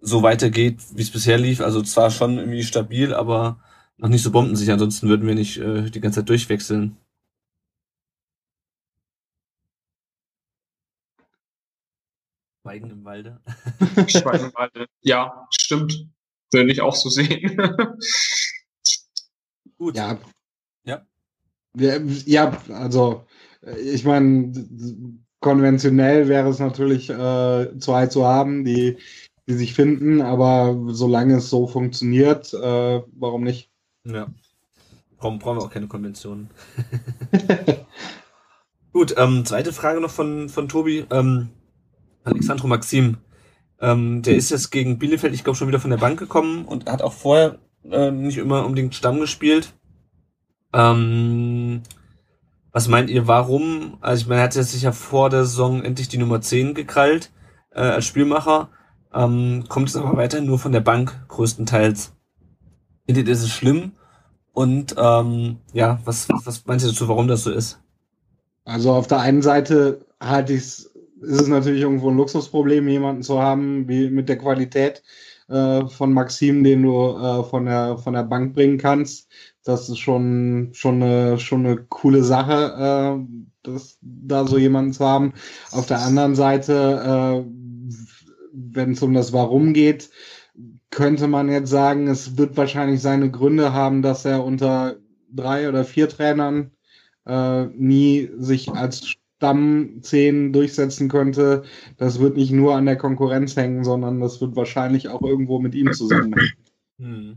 so weitergeht, wie es bisher lief. Also zwar schon irgendwie stabil, aber noch nicht so bombensicher. Ansonsten würden wir nicht äh, die ganze Zeit durchwechseln. Schweigen im Walde. Schweigen im Walde. Ja, stimmt. Würde ich auch so sehen. Gut. Ja. Ja. Ja, also ich meine, konventionell wäre es natürlich äh, zwei zu haben, die die sich finden, aber solange es so funktioniert, äh, warum nicht? Ja. Brauchen, brauchen wir auch keine Konventionen. Gut, ähm, zweite Frage noch von, von Tobi. Ähm, Alexandro Maxim. Ähm, der ist jetzt gegen Bielefeld, ich glaube, schon wieder von der Bank gekommen und hat auch vorher äh, nicht immer unbedingt Stamm gespielt. Ähm, was meint ihr, warum? Also ich meine, er hat sich ja vor der Saison endlich die Nummer 10 gekrallt äh, als Spielmacher ähm, kommt es aber weiter nur von der Bank größtenteils. Findet ihr es schlimm? Und ähm, ja, was, was, was meint ihr dazu, warum das so ist? Also auf der einen Seite halte ich es, ist es natürlich irgendwo ein Luxusproblem, jemanden zu haben, wie mit der Qualität äh, von Maxim, den du äh, von, der, von der Bank bringen kannst. Das ist schon, schon, eine, schon eine coole Sache, äh, das, da so jemanden zu haben. Auf der anderen Seite, äh, wenn es um das Warum geht, könnte man jetzt sagen, es wird wahrscheinlich seine Gründe haben, dass er unter drei oder vier Trainern äh, nie sich als Stammzehn durchsetzen könnte. Das wird nicht nur an der Konkurrenz hängen, sondern das wird wahrscheinlich auch irgendwo mit ihm zusammenhängen. Hm.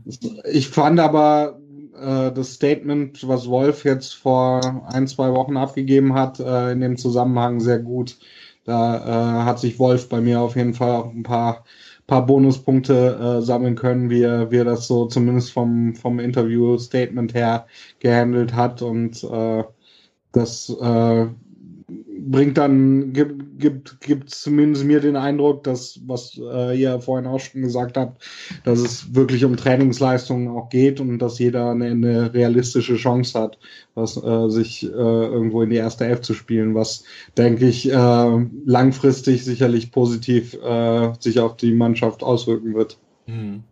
Ich fand aber äh, das Statement, was Wolf jetzt vor ein, zwei Wochen abgegeben hat, äh, in dem Zusammenhang sehr gut. Da äh, hat sich Wolf bei mir auf jeden Fall auch ein paar paar Bonuspunkte äh, sammeln können, wie er, wie er das so zumindest vom, vom Interview-Statement her gehandelt hat. Und äh, das äh, bringt dann, gibt, gibt, gibt zumindest mir den Eindruck, dass, was äh, ihr vorhin auch schon gesagt habt, dass es wirklich um Trainingsleistungen auch geht und dass jeder eine, eine realistische Chance hat, was äh, sich äh, irgendwo in die erste Elf zu spielen, was, denke ich, äh, langfristig sicherlich positiv äh, sich auf die Mannschaft auswirken wird. Hm.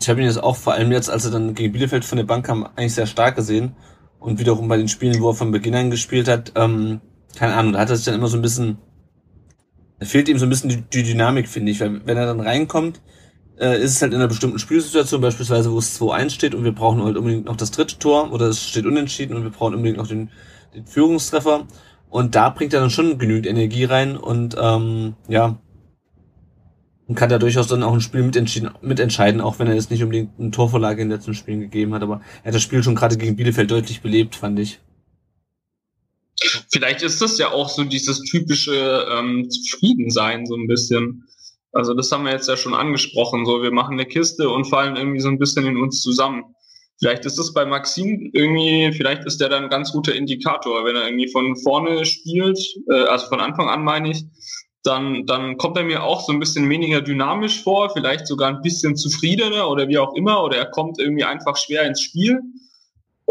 Ich habe ihn jetzt auch vor allem jetzt, als er dann gegen Bielefeld von der Bank kam, eigentlich sehr stark gesehen. Und wiederum bei den Spielen, wo er von Beginn an gespielt hat, ähm, keine Ahnung, da hat er sich dann immer so ein bisschen, da fehlt ihm so ein bisschen die, die Dynamik, finde ich, weil wenn er dann reinkommt, äh, ist es halt in einer bestimmten Spielsituation, beispielsweise, wo es 2-1 steht und wir brauchen halt unbedingt noch das dritte Tor oder es steht unentschieden und wir brauchen unbedingt noch den, den Führungstreffer. Und da bringt er dann schon genügend Energie rein und ähm, ja, und kann da durchaus dann auch ein Spiel mitentscheiden, auch wenn er jetzt nicht unbedingt eine Torvorlage in den letzten Spielen gegeben hat, aber er hat das Spiel schon gerade gegen Bielefeld deutlich belebt, fand ich. Vielleicht ist das ja auch so dieses typische ähm, Zufriedensein so ein bisschen. Also das haben wir jetzt ja schon angesprochen. So, wir machen eine Kiste und fallen irgendwie so ein bisschen in uns zusammen. Vielleicht ist das bei Maxim irgendwie, vielleicht ist der dann ein ganz guter Indikator, wenn er irgendwie von vorne spielt, äh, also von Anfang an meine ich, dann, dann kommt er mir auch so ein bisschen weniger dynamisch vor, vielleicht sogar ein bisschen zufriedener oder wie auch immer, oder er kommt irgendwie einfach schwer ins Spiel.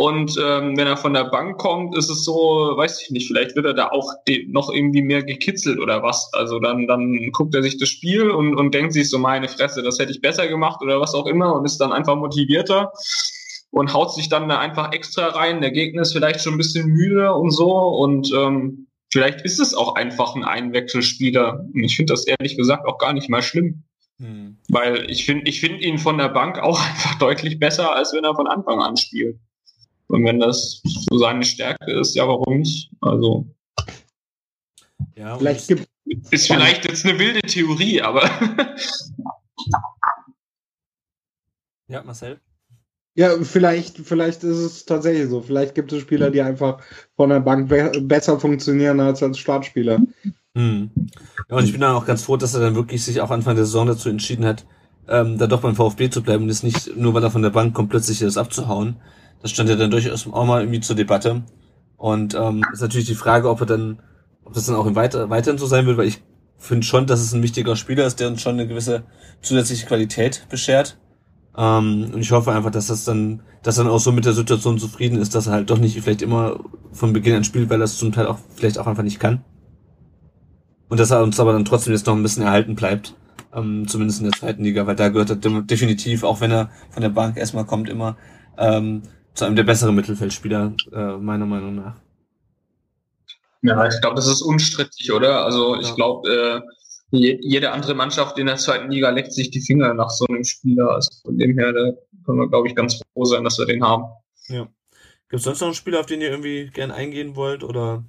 Und ähm, wenn er von der Bank kommt, ist es so, weiß ich nicht, vielleicht wird er da auch noch irgendwie mehr gekitzelt oder was. Also dann, dann guckt er sich das Spiel und, und denkt sich so, meine Fresse, das hätte ich besser gemacht oder was auch immer und ist dann einfach motivierter und haut sich dann da einfach extra rein. Der Gegner ist vielleicht schon ein bisschen müde und so und ähm, vielleicht ist es auch einfach ein Einwechselspieler. Und ich finde das ehrlich gesagt auch gar nicht mal schlimm. Hm. Weil ich finde ich finde ihn von der Bank auch einfach deutlich besser, als wenn er von Anfang an spielt. Und wenn das so seine Stärke ist, ja, warum nicht? Also. Ja, vielleicht gibt ist vielleicht jetzt eine wilde Theorie, aber. ja, Marcel? Ja, vielleicht, vielleicht ist es tatsächlich so. Vielleicht gibt es Spieler, die einfach von der Bank be besser funktionieren als als Startspieler. Hm. Ja, und ich bin dann auch ganz froh, dass er dann wirklich sich auch Anfang der Saison dazu entschieden hat, ähm, da doch beim VfB zu bleiben und jetzt nicht nur, weil er von der Bank kommt, plötzlich das abzuhauen. Das stand ja dann durchaus auch mal irgendwie zur Debatte. Und ähm, ist natürlich die Frage, ob er dann, ob das dann auch Weiter weiterhin so sein wird, weil ich finde schon, dass es ein wichtiger Spieler ist, der uns schon eine gewisse zusätzliche Qualität beschert. Ähm, und ich hoffe einfach, dass das dann, dass dann auch so mit der Situation zufrieden ist, dass er halt doch nicht vielleicht immer von Beginn an spielt, weil er es zum Teil auch vielleicht auch einfach nicht kann. Und dass er uns aber dann trotzdem jetzt noch ein bisschen erhalten bleibt. Ähm, zumindest in der zweiten Liga, weil da gehört er definitiv, auch wenn er von der Bank erstmal kommt, immer ähm, zu einem der besseren Mittelfeldspieler, äh, meiner Meinung nach. Ja, ich glaube, das ist unstrittig, oder? Also ich ja. glaube, äh, jede andere Mannschaft in der zweiten Liga leckt sich die Finger nach so einem Spieler. Also von dem her, da können wir, glaube ich, ganz froh sein, dass wir den haben. Ja. Gibt es sonst noch einen Spieler, auf den ihr irgendwie gern eingehen wollt? Oder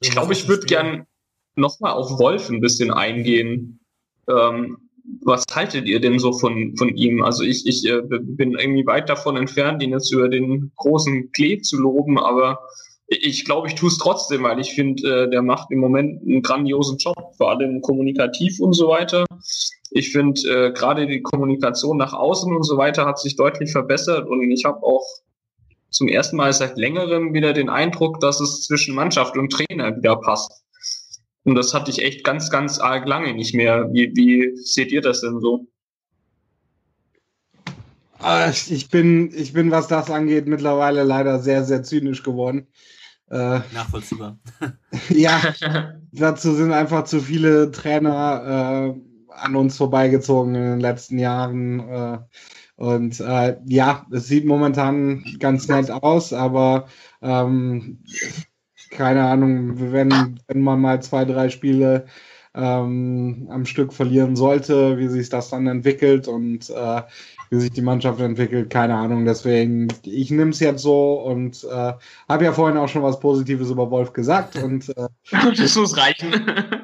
ich glaube, ich würde gern nochmal auf Wolf ein bisschen eingehen. Ähm, was haltet ihr denn so von, von ihm? Also ich, ich äh, bin irgendwie weit davon entfernt, ihn jetzt über den großen Klee zu loben, aber ich glaube, ich tue es trotzdem, weil ich finde, äh, der macht im Moment einen grandiosen Job, vor allem kommunikativ und so weiter. Ich finde, äh, gerade die Kommunikation nach außen und so weiter hat sich deutlich verbessert und ich habe auch zum ersten Mal seit längerem wieder den Eindruck, dass es zwischen Mannschaft und Trainer wieder passt. Und das hatte ich echt ganz, ganz arg lange nicht mehr. Wie, wie seht ihr das denn so? Ah, ich bin, ich bin, was das angeht, mittlerweile leider sehr, sehr zynisch geworden. Äh, Nachvollziehbar. ja, dazu sind einfach zu viele Trainer äh, an uns vorbeigezogen in den letzten Jahren. Äh, und äh, ja, es sieht momentan ganz nett aus, aber ähm, keine Ahnung, wenn, wenn man mal zwei, drei Spiele ähm, am Stück verlieren sollte, wie sich das dann entwickelt und äh, wie sich die Mannschaft entwickelt, keine Ahnung. Deswegen, ich nehme es jetzt so und äh, habe ja vorhin auch schon was Positives über Wolf gesagt und äh, das muss reichen.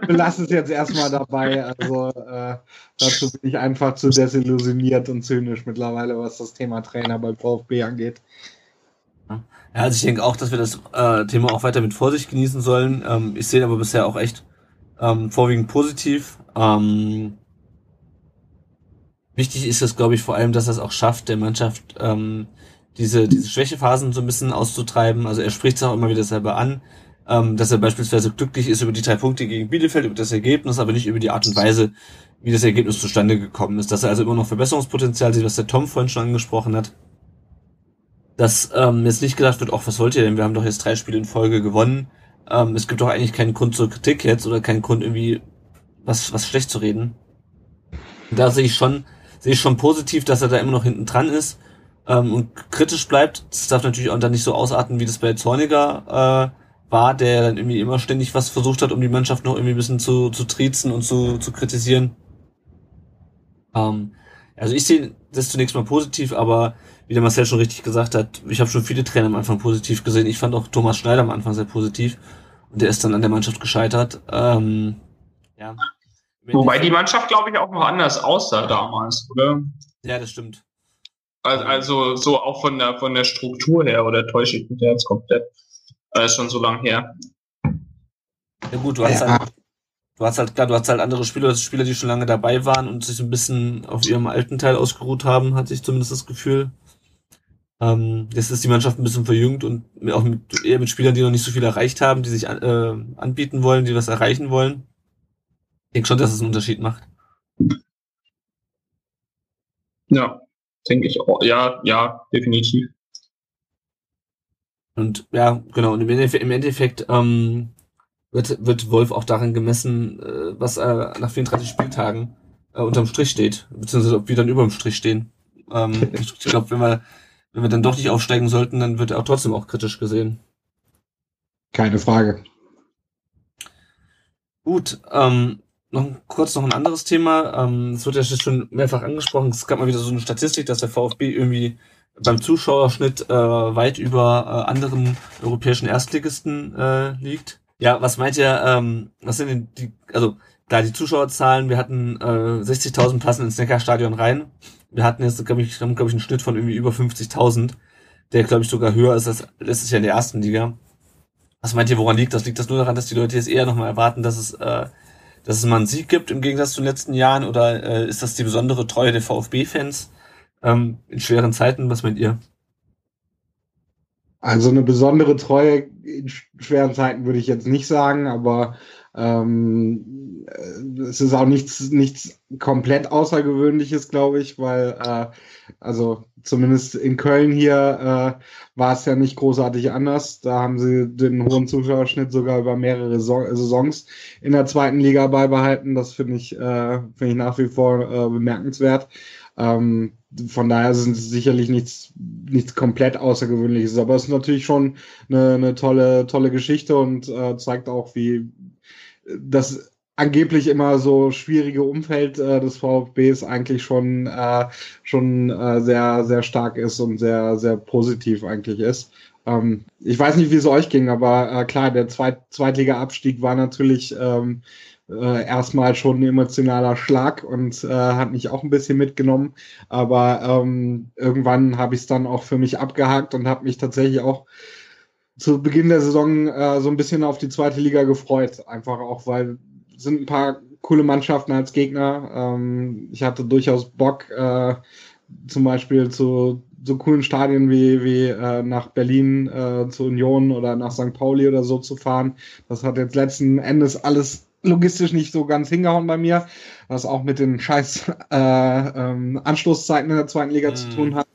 belasse es jetzt erstmal dabei. Also äh, dazu bin ich einfach zu desillusioniert und zynisch mittlerweile, was das Thema Trainer bei VfB angeht. Ja, also ich denke auch, dass wir das äh, Thema auch weiter mit Vorsicht genießen sollen. Ähm, ich sehe aber bisher auch echt ähm, vorwiegend positiv. Ähm, wichtig ist es, glaube ich, vor allem, dass er es auch schafft, der Mannschaft ähm, diese, diese Schwächephasen so ein bisschen auszutreiben. Also er spricht es auch immer wieder selber an, ähm, dass er beispielsweise glücklich ist über die drei Punkte gegen Bielefeld, über das Ergebnis, aber nicht über die Art und Weise, wie das Ergebnis zustande gekommen ist. Dass er also immer noch Verbesserungspotenzial sieht, was der Tom vorhin schon angesprochen hat. Dass ähm, jetzt nicht gedacht wird, ach, was wollt ihr denn? Wir haben doch jetzt drei Spiele in Folge gewonnen. Ähm, es gibt doch eigentlich keinen Grund zur Kritik jetzt oder keinen Grund irgendwie was, was schlecht zu reden. Da sehe ich schon, sehe ich schon positiv, dass er da immer noch hinten dran ist ähm, und kritisch bleibt. Das darf natürlich auch dann nicht so ausarten, wie das bei Zorniger äh, war, der dann irgendwie immer ständig was versucht hat, um die Mannschaft noch irgendwie ein bisschen zu, zu triezen und zu, zu kritisieren. Ähm, also ich sehe das zunächst mal positiv, aber wie der Marcel schon richtig gesagt hat, ich habe schon viele Trainer am Anfang positiv gesehen. Ich fand auch Thomas Schneider am Anfang sehr positiv und der ist dann an der Mannschaft gescheitert. Ähm, ja. Wobei die Mannschaft, glaube ich, auch noch anders aussah damals, oder? Ja, das stimmt. Also, also so auch von der von der Struktur her oder täusche ich mich jetzt komplett? Das ist schon so lang her. Ja gut, du hast ja. halt, du hast halt klar, du hast halt andere Spieler, Spieler, die schon lange dabei waren und sich ein bisschen auf ihrem alten Teil ausgeruht haben, hatte ich zumindest das Gefühl. Ähm, jetzt ist die Mannschaft ein bisschen verjüngt und auch mit, eher mit Spielern, die noch nicht so viel erreicht haben, die sich äh, anbieten wollen, die was erreichen wollen. Ich denke schon, dass es einen Unterschied macht. Ja, denke ich auch. Ja, ja, definitiv. Und ja, genau. Und im Endeffekt, im Endeffekt ähm, wird, wird Wolf auch daran gemessen, äh, was äh, nach 34 Spieltagen äh, unterm Strich steht, beziehungsweise ob wir dann über dem Strich stehen. Ähm, ich glaube, wenn wir, wenn wir dann doch nicht aufsteigen sollten, dann wird er auch trotzdem auch kritisch gesehen. Keine Frage. Gut, ähm, noch kurz noch ein anderes Thema. Ähm, es wird ja schon mehrfach angesprochen. Es gab mal wieder so eine Statistik, dass der VfB irgendwie beim Zuschauerschnitt äh, weit über äh, anderen europäischen Erstligisten äh, liegt. Ja, was meint ihr, ähm, was sind denn die, also da die Zuschauerzahlen, wir hatten äh, 60.000 passen ins Neckarstadion rein. Wir hatten jetzt, glaube ich, glaube ich, einen Schnitt von irgendwie über 50.000, der, glaube ich, sogar höher ist als letztes Jahr in der ersten Liga. Was meint ihr, woran liegt das? Liegt das nur daran, dass die Leute jetzt eher nochmal erwarten, dass es äh, dass es mal einen Sieg gibt im Gegensatz zu den letzten Jahren oder äh, ist das die besondere Treue der VfB-Fans ähm, in schweren Zeiten? Was meint ihr? Also eine besondere Treue in schweren Zeiten würde ich jetzt nicht sagen, aber ähm, es ist auch nichts, nichts komplett Außergewöhnliches, glaube ich, weil äh, also zumindest in Köln hier äh, war es ja nicht großartig anders. Da haben sie den hohen Zuschauerschnitt sogar über mehrere Saisons in der zweiten Liga beibehalten. Das finde ich, äh, finde ich nach wie vor äh, bemerkenswert. Ähm, von daher sind es sicherlich nichts, nichts komplett Außergewöhnliches, aber es ist natürlich schon eine, eine tolle, tolle Geschichte und äh, zeigt auch, wie das angeblich immer so schwierige Umfeld äh, des VfBs eigentlich schon äh, schon äh, sehr sehr stark ist und sehr sehr positiv eigentlich ist. Ähm, ich weiß nicht, wie es euch ging, aber äh, klar, der Zweit Zweitliga-Abstieg war natürlich ähm, äh, erstmal schon ein emotionaler Schlag und äh, hat mich auch ein bisschen mitgenommen. Aber ähm, irgendwann habe ich es dann auch für mich abgehakt und habe mich tatsächlich auch zu Beginn der Saison äh, so ein bisschen auf die zweite Liga gefreut. Einfach auch, weil sind ein paar coole Mannschaften als Gegner. Ähm, ich hatte durchaus Bock, äh, zum Beispiel zu so coolen Stadien wie, wie äh, nach Berlin äh, zur Union oder nach St. Pauli oder so zu fahren. Das hat jetzt letzten Endes alles logistisch nicht so ganz hingehauen bei mir, was auch mit den scheiß äh, ähm, Anschlusszeiten in der zweiten Liga mm. zu tun hat,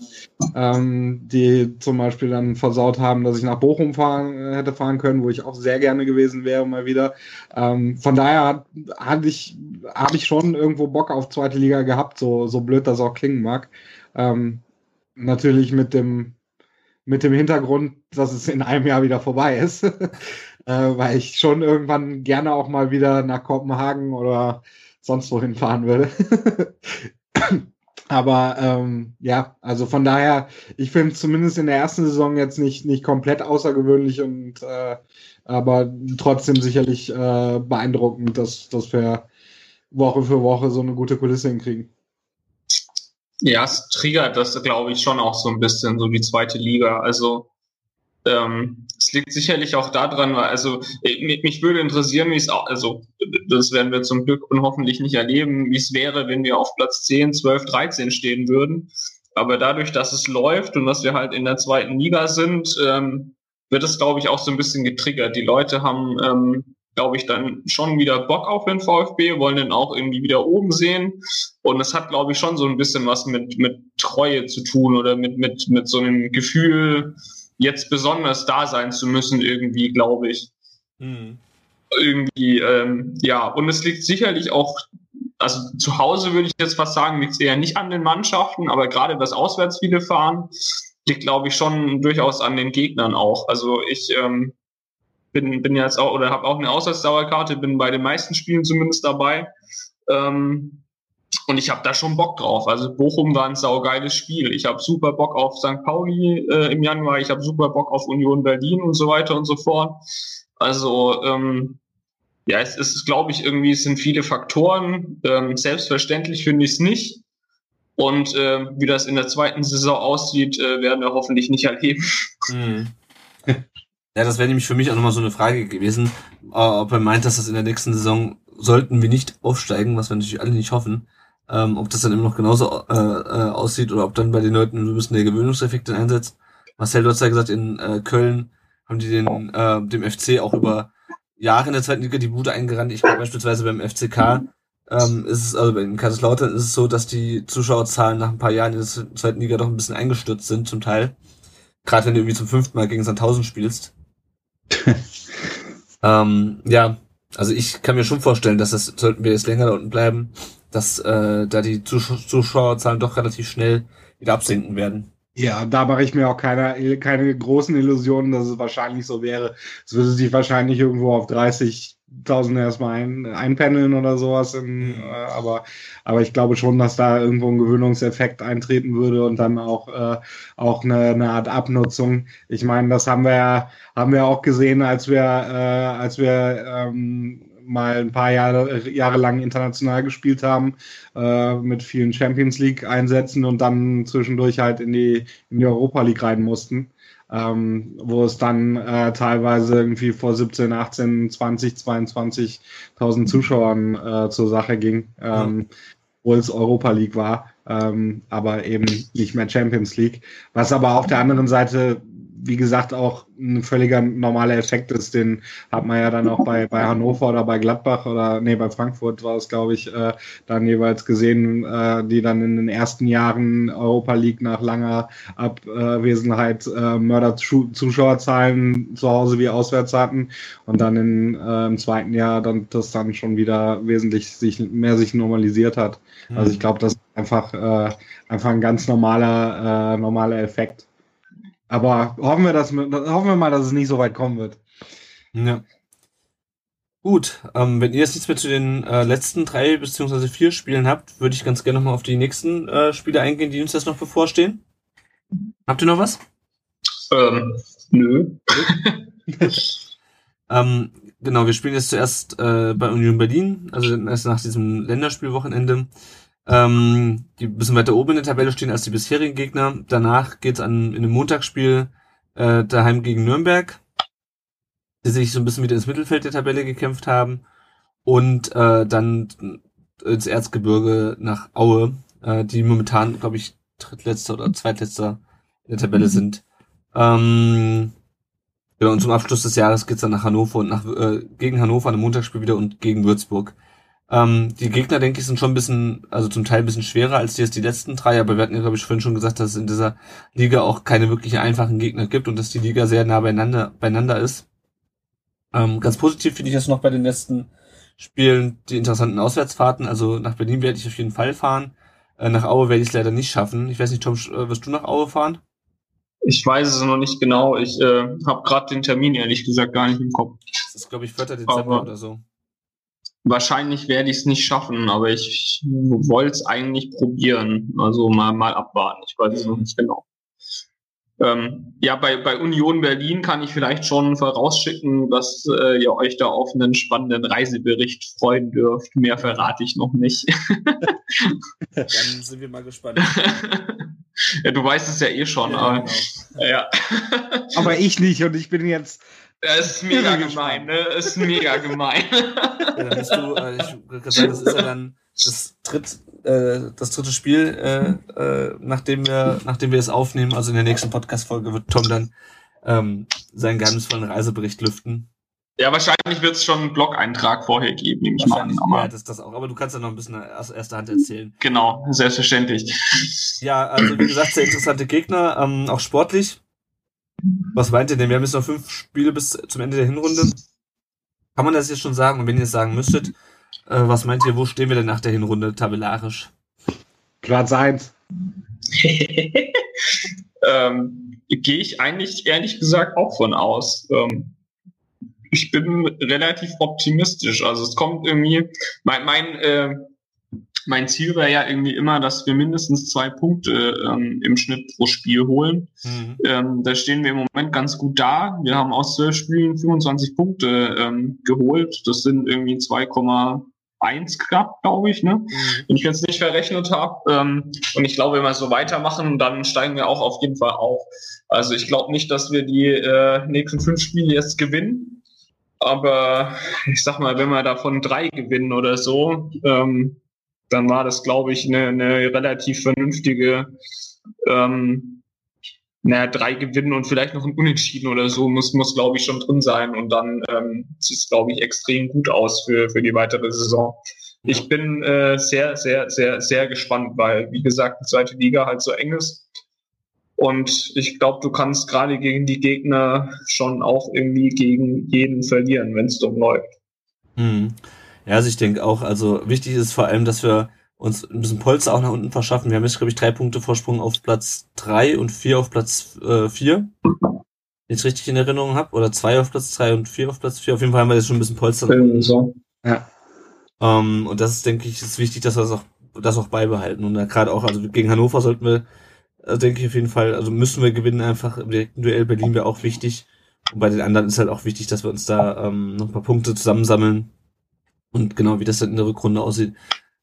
ähm, die zum Beispiel dann versaut haben, dass ich nach Bochum fahren äh, hätte fahren können, wo ich auch sehr gerne gewesen wäre mal wieder. Ähm, von daher hatte ich, habe ich schon irgendwo Bock auf zweite Liga gehabt, so so blöd das auch klingen mag. Ähm, natürlich mit dem mit dem Hintergrund, dass es in einem Jahr wieder vorbei ist. äh, weil ich schon irgendwann gerne auch mal wieder nach Kopenhagen oder sonst wohin fahren würde. Aber ähm, ja, also von daher, ich finde zumindest in der ersten Saison jetzt nicht, nicht komplett außergewöhnlich und äh, aber trotzdem sicherlich äh, beeindruckend, dass, dass wir Woche für Woche so eine gute Kulisse hinkriegen. Ja, es triggert das, glaube ich, schon auch so ein bisschen, so die zweite Liga. Also ähm, es liegt sicherlich auch daran, weil, also mich, mich würde interessieren, wie es auch, also das werden wir zum Glück und hoffentlich nicht erleben, wie es wäre, wenn wir auf Platz 10, 12, 13 stehen würden. Aber dadurch, dass es läuft und dass wir halt in der zweiten Liga sind, ähm, wird es, glaube ich, auch so ein bisschen getriggert. Die Leute haben ähm, glaube ich, dann schon wieder Bock auf den VfB, wollen den auch irgendwie wieder oben sehen. Und es hat, glaube ich, schon so ein bisschen was mit, mit Treue zu tun oder mit, mit, mit so einem Gefühl, jetzt besonders da sein zu müssen, irgendwie, glaube ich. Mhm. Irgendwie, ähm, ja, und es liegt sicherlich auch, also zu Hause würde ich jetzt fast sagen, liegt es eher nicht an den Mannschaften, aber gerade das auswärts viele fahren, liegt, glaube ich, schon durchaus an den Gegnern auch. Also ich ähm, bin, bin jetzt auch oder habe auch eine Auswärtsdauerkarte, bin bei den meisten Spielen zumindest dabei. Ähm, und ich habe da schon Bock drauf. Also Bochum war ein saugeiles Spiel. Ich habe super Bock auf St. Pauli äh, im Januar. Ich habe super Bock auf Union Berlin und so weiter und so fort. Also ähm, ja, es ist, glaube ich, irgendwie es sind viele Faktoren. Ähm, selbstverständlich finde ich es nicht. Und äh, wie das in der zweiten Saison aussieht, äh, werden wir hoffentlich nicht erleben. Mhm. Ja, das wäre nämlich für mich auch nochmal so eine Frage gewesen, äh, ob er meint, dass das in der nächsten Saison sollten wir nicht aufsteigen, was wir natürlich alle nicht hoffen, ähm, ob das dann immer noch genauso äh, äh, aussieht oder ob dann bei den Leuten ein bisschen der Gewöhnungseffekt dann einsetzt. Marcel, du hast ja gesagt, in äh, Köln haben die den äh, dem FC auch über Jahre in der zweiten Liga die Bude eingerannt. Ich glaube beispielsweise beim FCK ähm, ist es, also beim Kaiserslautern ist es so, dass die Zuschauerzahlen nach ein paar Jahren in der zweiten Liga doch ein bisschen eingestürzt sind zum Teil. Gerade wenn du irgendwie zum fünften Mal gegen Sandhausen spielst. ähm, ja, also ich kann mir schon vorstellen, dass das, sollten wir jetzt länger da unten bleiben, dass äh, da die Zusch Zuschauerzahlen doch relativ schnell wieder absinken werden. Ja, da mache ich mir auch keine, keine großen Illusionen, dass es wahrscheinlich so wäre. Es würde sich wahrscheinlich irgendwo auf 30, tausend erstmal ein, einpendeln oder sowas. In, mhm. äh, aber, aber ich glaube schon, dass da irgendwo ein Gewöhnungseffekt eintreten würde und dann auch, äh, auch eine, eine Art Abnutzung. Ich meine, das haben wir ja, haben wir auch gesehen, als wir, äh, als wir ähm, mal ein paar Jahre, Jahre lang international gespielt haben, äh, mit vielen Champions League Einsätzen und dann zwischendurch halt in die, in die Europa League rein mussten ähm, wo es dann äh, teilweise irgendwie vor 17, 18, 20, 22.000 Zuschauern äh, zur Sache ging, ähm, ja. wo es Europa League war, ähm, aber eben nicht mehr Champions League. Was aber auf der anderen Seite wie gesagt, auch ein völliger normaler Effekt ist. Den hat man ja dann auch bei, bei Hannover oder bei Gladbach oder nee, bei Frankfurt war es, glaube ich, äh, dann jeweils gesehen, äh, die dann in den ersten Jahren Europa League nach langer Abwesenheit äh, Mörder-Zuschauerzahlen zu Hause wie auswärts hatten und dann in, äh, im zweiten Jahr dann das dann schon wieder wesentlich sich mehr sich normalisiert hat. Mhm. Also ich glaube, das ist einfach, äh, einfach ein ganz normaler, äh, normaler Effekt. Aber hoffen wir, dass, hoffen wir mal, dass es nicht so weit kommen wird. Ja. Gut, ähm, wenn ihr jetzt nichts mehr zu den äh, letzten drei beziehungsweise vier Spielen habt, würde ich ganz gerne nochmal auf die nächsten äh, Spiele eingehen, die uns jetzt noch bevorstehen. Habt ihr noch was? Ähm, nö. ähm, genau, wir spielen jetzt zuerst äh, bei Union Berlin, also erst nach diesem Länderspielwochenende ähm, die ein bisschen weiter oben in der Tabelle stehen als die bisherigen Gegner. Danach geht's an in einem Montagsspiel äh, daheim gegen Nürnberg, die sich so ein bisschen wieder ins Mittelfeld der Tabelle gekämpft haben. Und äh, dann ins Erzgebirge nach Aue, äh, die momentan, glaube ich, drittletzter oder zweitletzter in der Tabelle sind. Ähm, Genau, und zum Abschluss des Jahres geht's dann nach Hannover und nach äh, gegen Hannover an einem Montagsspiel wieder und gegen Würzburg. Ähm, die Gegner, denke ich, sind schon ein bisschen, also zum Teil ein bisschen schwerer als die jetzt die letzten drei, aber wir hatten ja, glaube ich, vorhin schon gesagt, dass es in dieser Liga auch keine wirklich einfachen Gegner gibt und dass die Liga sehr nah beieinander, beieinander ist. Ähm, ganz positiv finde ich das noch bei den letzten Spielen die interessanten Auswärtsfahrten. Also nach Berlin werde ich auf jeden Fall fahren. Äh, nach Aue werde ich es leider nicht schaffen. Ich weiß nicht, Tom, äh, wirst du nach Aue fahren? Ich weiß es noch nicht genau. Ich äh, habe gerade den Termin ehrlich gesagt gar nicht im Kopf. Das ist, glaube ich, 4. Dezember aber oder so. Wahrscheinlich werde ich es nicht schaffen, aber ich wollte es eigentlich probieren. Also mal, mal abwarten. Ich weiß es noch nicht genau. Ähm, ja, bei, bei Union Berlin kann ich vielleicht schon vorausschicken, dass äh, ihr euch da auf einen spannenden Reisebericht freuen dürft. Mehr verrate ich noch nicht. Dann sind wir mal gespannt. ja, du weißt es ja eh schon. Ja, aber, genau. ja. aber ich nicht und ich bin jetzt. Das ist mega gemein, ne? Das ist mega gemein. ja, dann bist du, äh, ich würde sagen, das ist ja dann das dritt, äh, das dritte Spiel, äh, äh, nachdem wir, nachdem wir es aufnehmen, also in der nächsten Podcast-Folge wird Tom dann ähm, seinen geheimnisvollen Reisebericht lüften. Ja, wahrscheinlich wird es schon einen Blog-Eintrag vorher geben, nehme ich mal an. Aber ja, das, das auch. Aber du kannst ja noch ein bisschen aus erster Hand erzählen. Genau, selbstverständlich. Ja, also wie gesagt, sehr interessante Gegner, ähm, auch sportlich. Was meint ihr denn? Wir haben jetzt noch fünf Spiele bis zum Ende der Hinrunde. Kann man das jetzt schon sagen? Und wenn ihr es sagen müsstet, äh, was meint ihr, wo stehen wir denn nach der Hinrunde tabellarisch? Platz 1. ähm, Gehe ich eigentlich ehrlich gesagt auch von aus. Ähm, ich bin relativ optimistisch. Also es kommt irgendwie, mein, mein, äh, mein Ziel wäre ja irgendwie immer, dass wir mindestens zwei Punkte ähm, im Schnitt pro Spiel holen. Mhm. Ähm, da stehen wir im Moment ganz gut da. Wir haben aus zwölf Spielen 25 Punkte ähm, geholt. Das sind irgendwie 2, 1 knapp, glaube ich, ne? Mhm. Wenn ich jetzt nicht verrechnet habe. Ähm, und ich glaube, wenn wir so weitermachen, dann steigen wir auch auf jeden Fall auf. Also ich glaube nicht, dass wir die äh, nächsten fünf Spiele jetzt gewinnen. Aber ich sag mal, wenn wir davon drei gewinnen oder so, ähm, dann war das, glaube ich, eine, eine relativ vernünftige ähm, naja, drei gewinnen und vielleicht noch ein Unentschieden oder so muss, muss glaube ich, schon drin sein. Und dann ähm, sieht es, glaube ich, extrem gut aus für, für die weitere Saison. Ich bin äh, sehr, sehr, sehr, sehr gespannt, weil, wie gesagt, die zweite Liga halt so eng ist. Und ich glaube, du kannst gerade gegen die Gegner schon auch irgendwie gegen jeden verlieren, wenn es dumm läuft. Hm. Ja, also ich denke auch, also wichtig ist vor allem, dass wir uns ein bisschen Polster auch nach unten verschaffen. Wir haben jetzt, glaube ich, drei Punkte Vorsprung auf Platz drei und vier auf Platz äh, vier. Wenn ich es richtig in Erinnerung habe. Oder zwei auf Platz drei und vier auf Platz vier. Auf jeden Fall haben wir jetzt schon ein bisschen Polster. So. Ja. Ähm, und das ist, denke ich, ist wichtig, dass wir das auch, das auch beibehalten. Und da gerade auch, also gegen Hannover sollten wir, also denke ich auf jeden Fall, also müssen wir gewinnen einfach. Im direkten Duell Berlin wäre auch wichtig. Und bei den anderen ist halt auch wichtig, dass wir uns da ähm, noch ein paar Punkte zusammensammeln. Und genau wie das dann in der Rückrunde aussieht.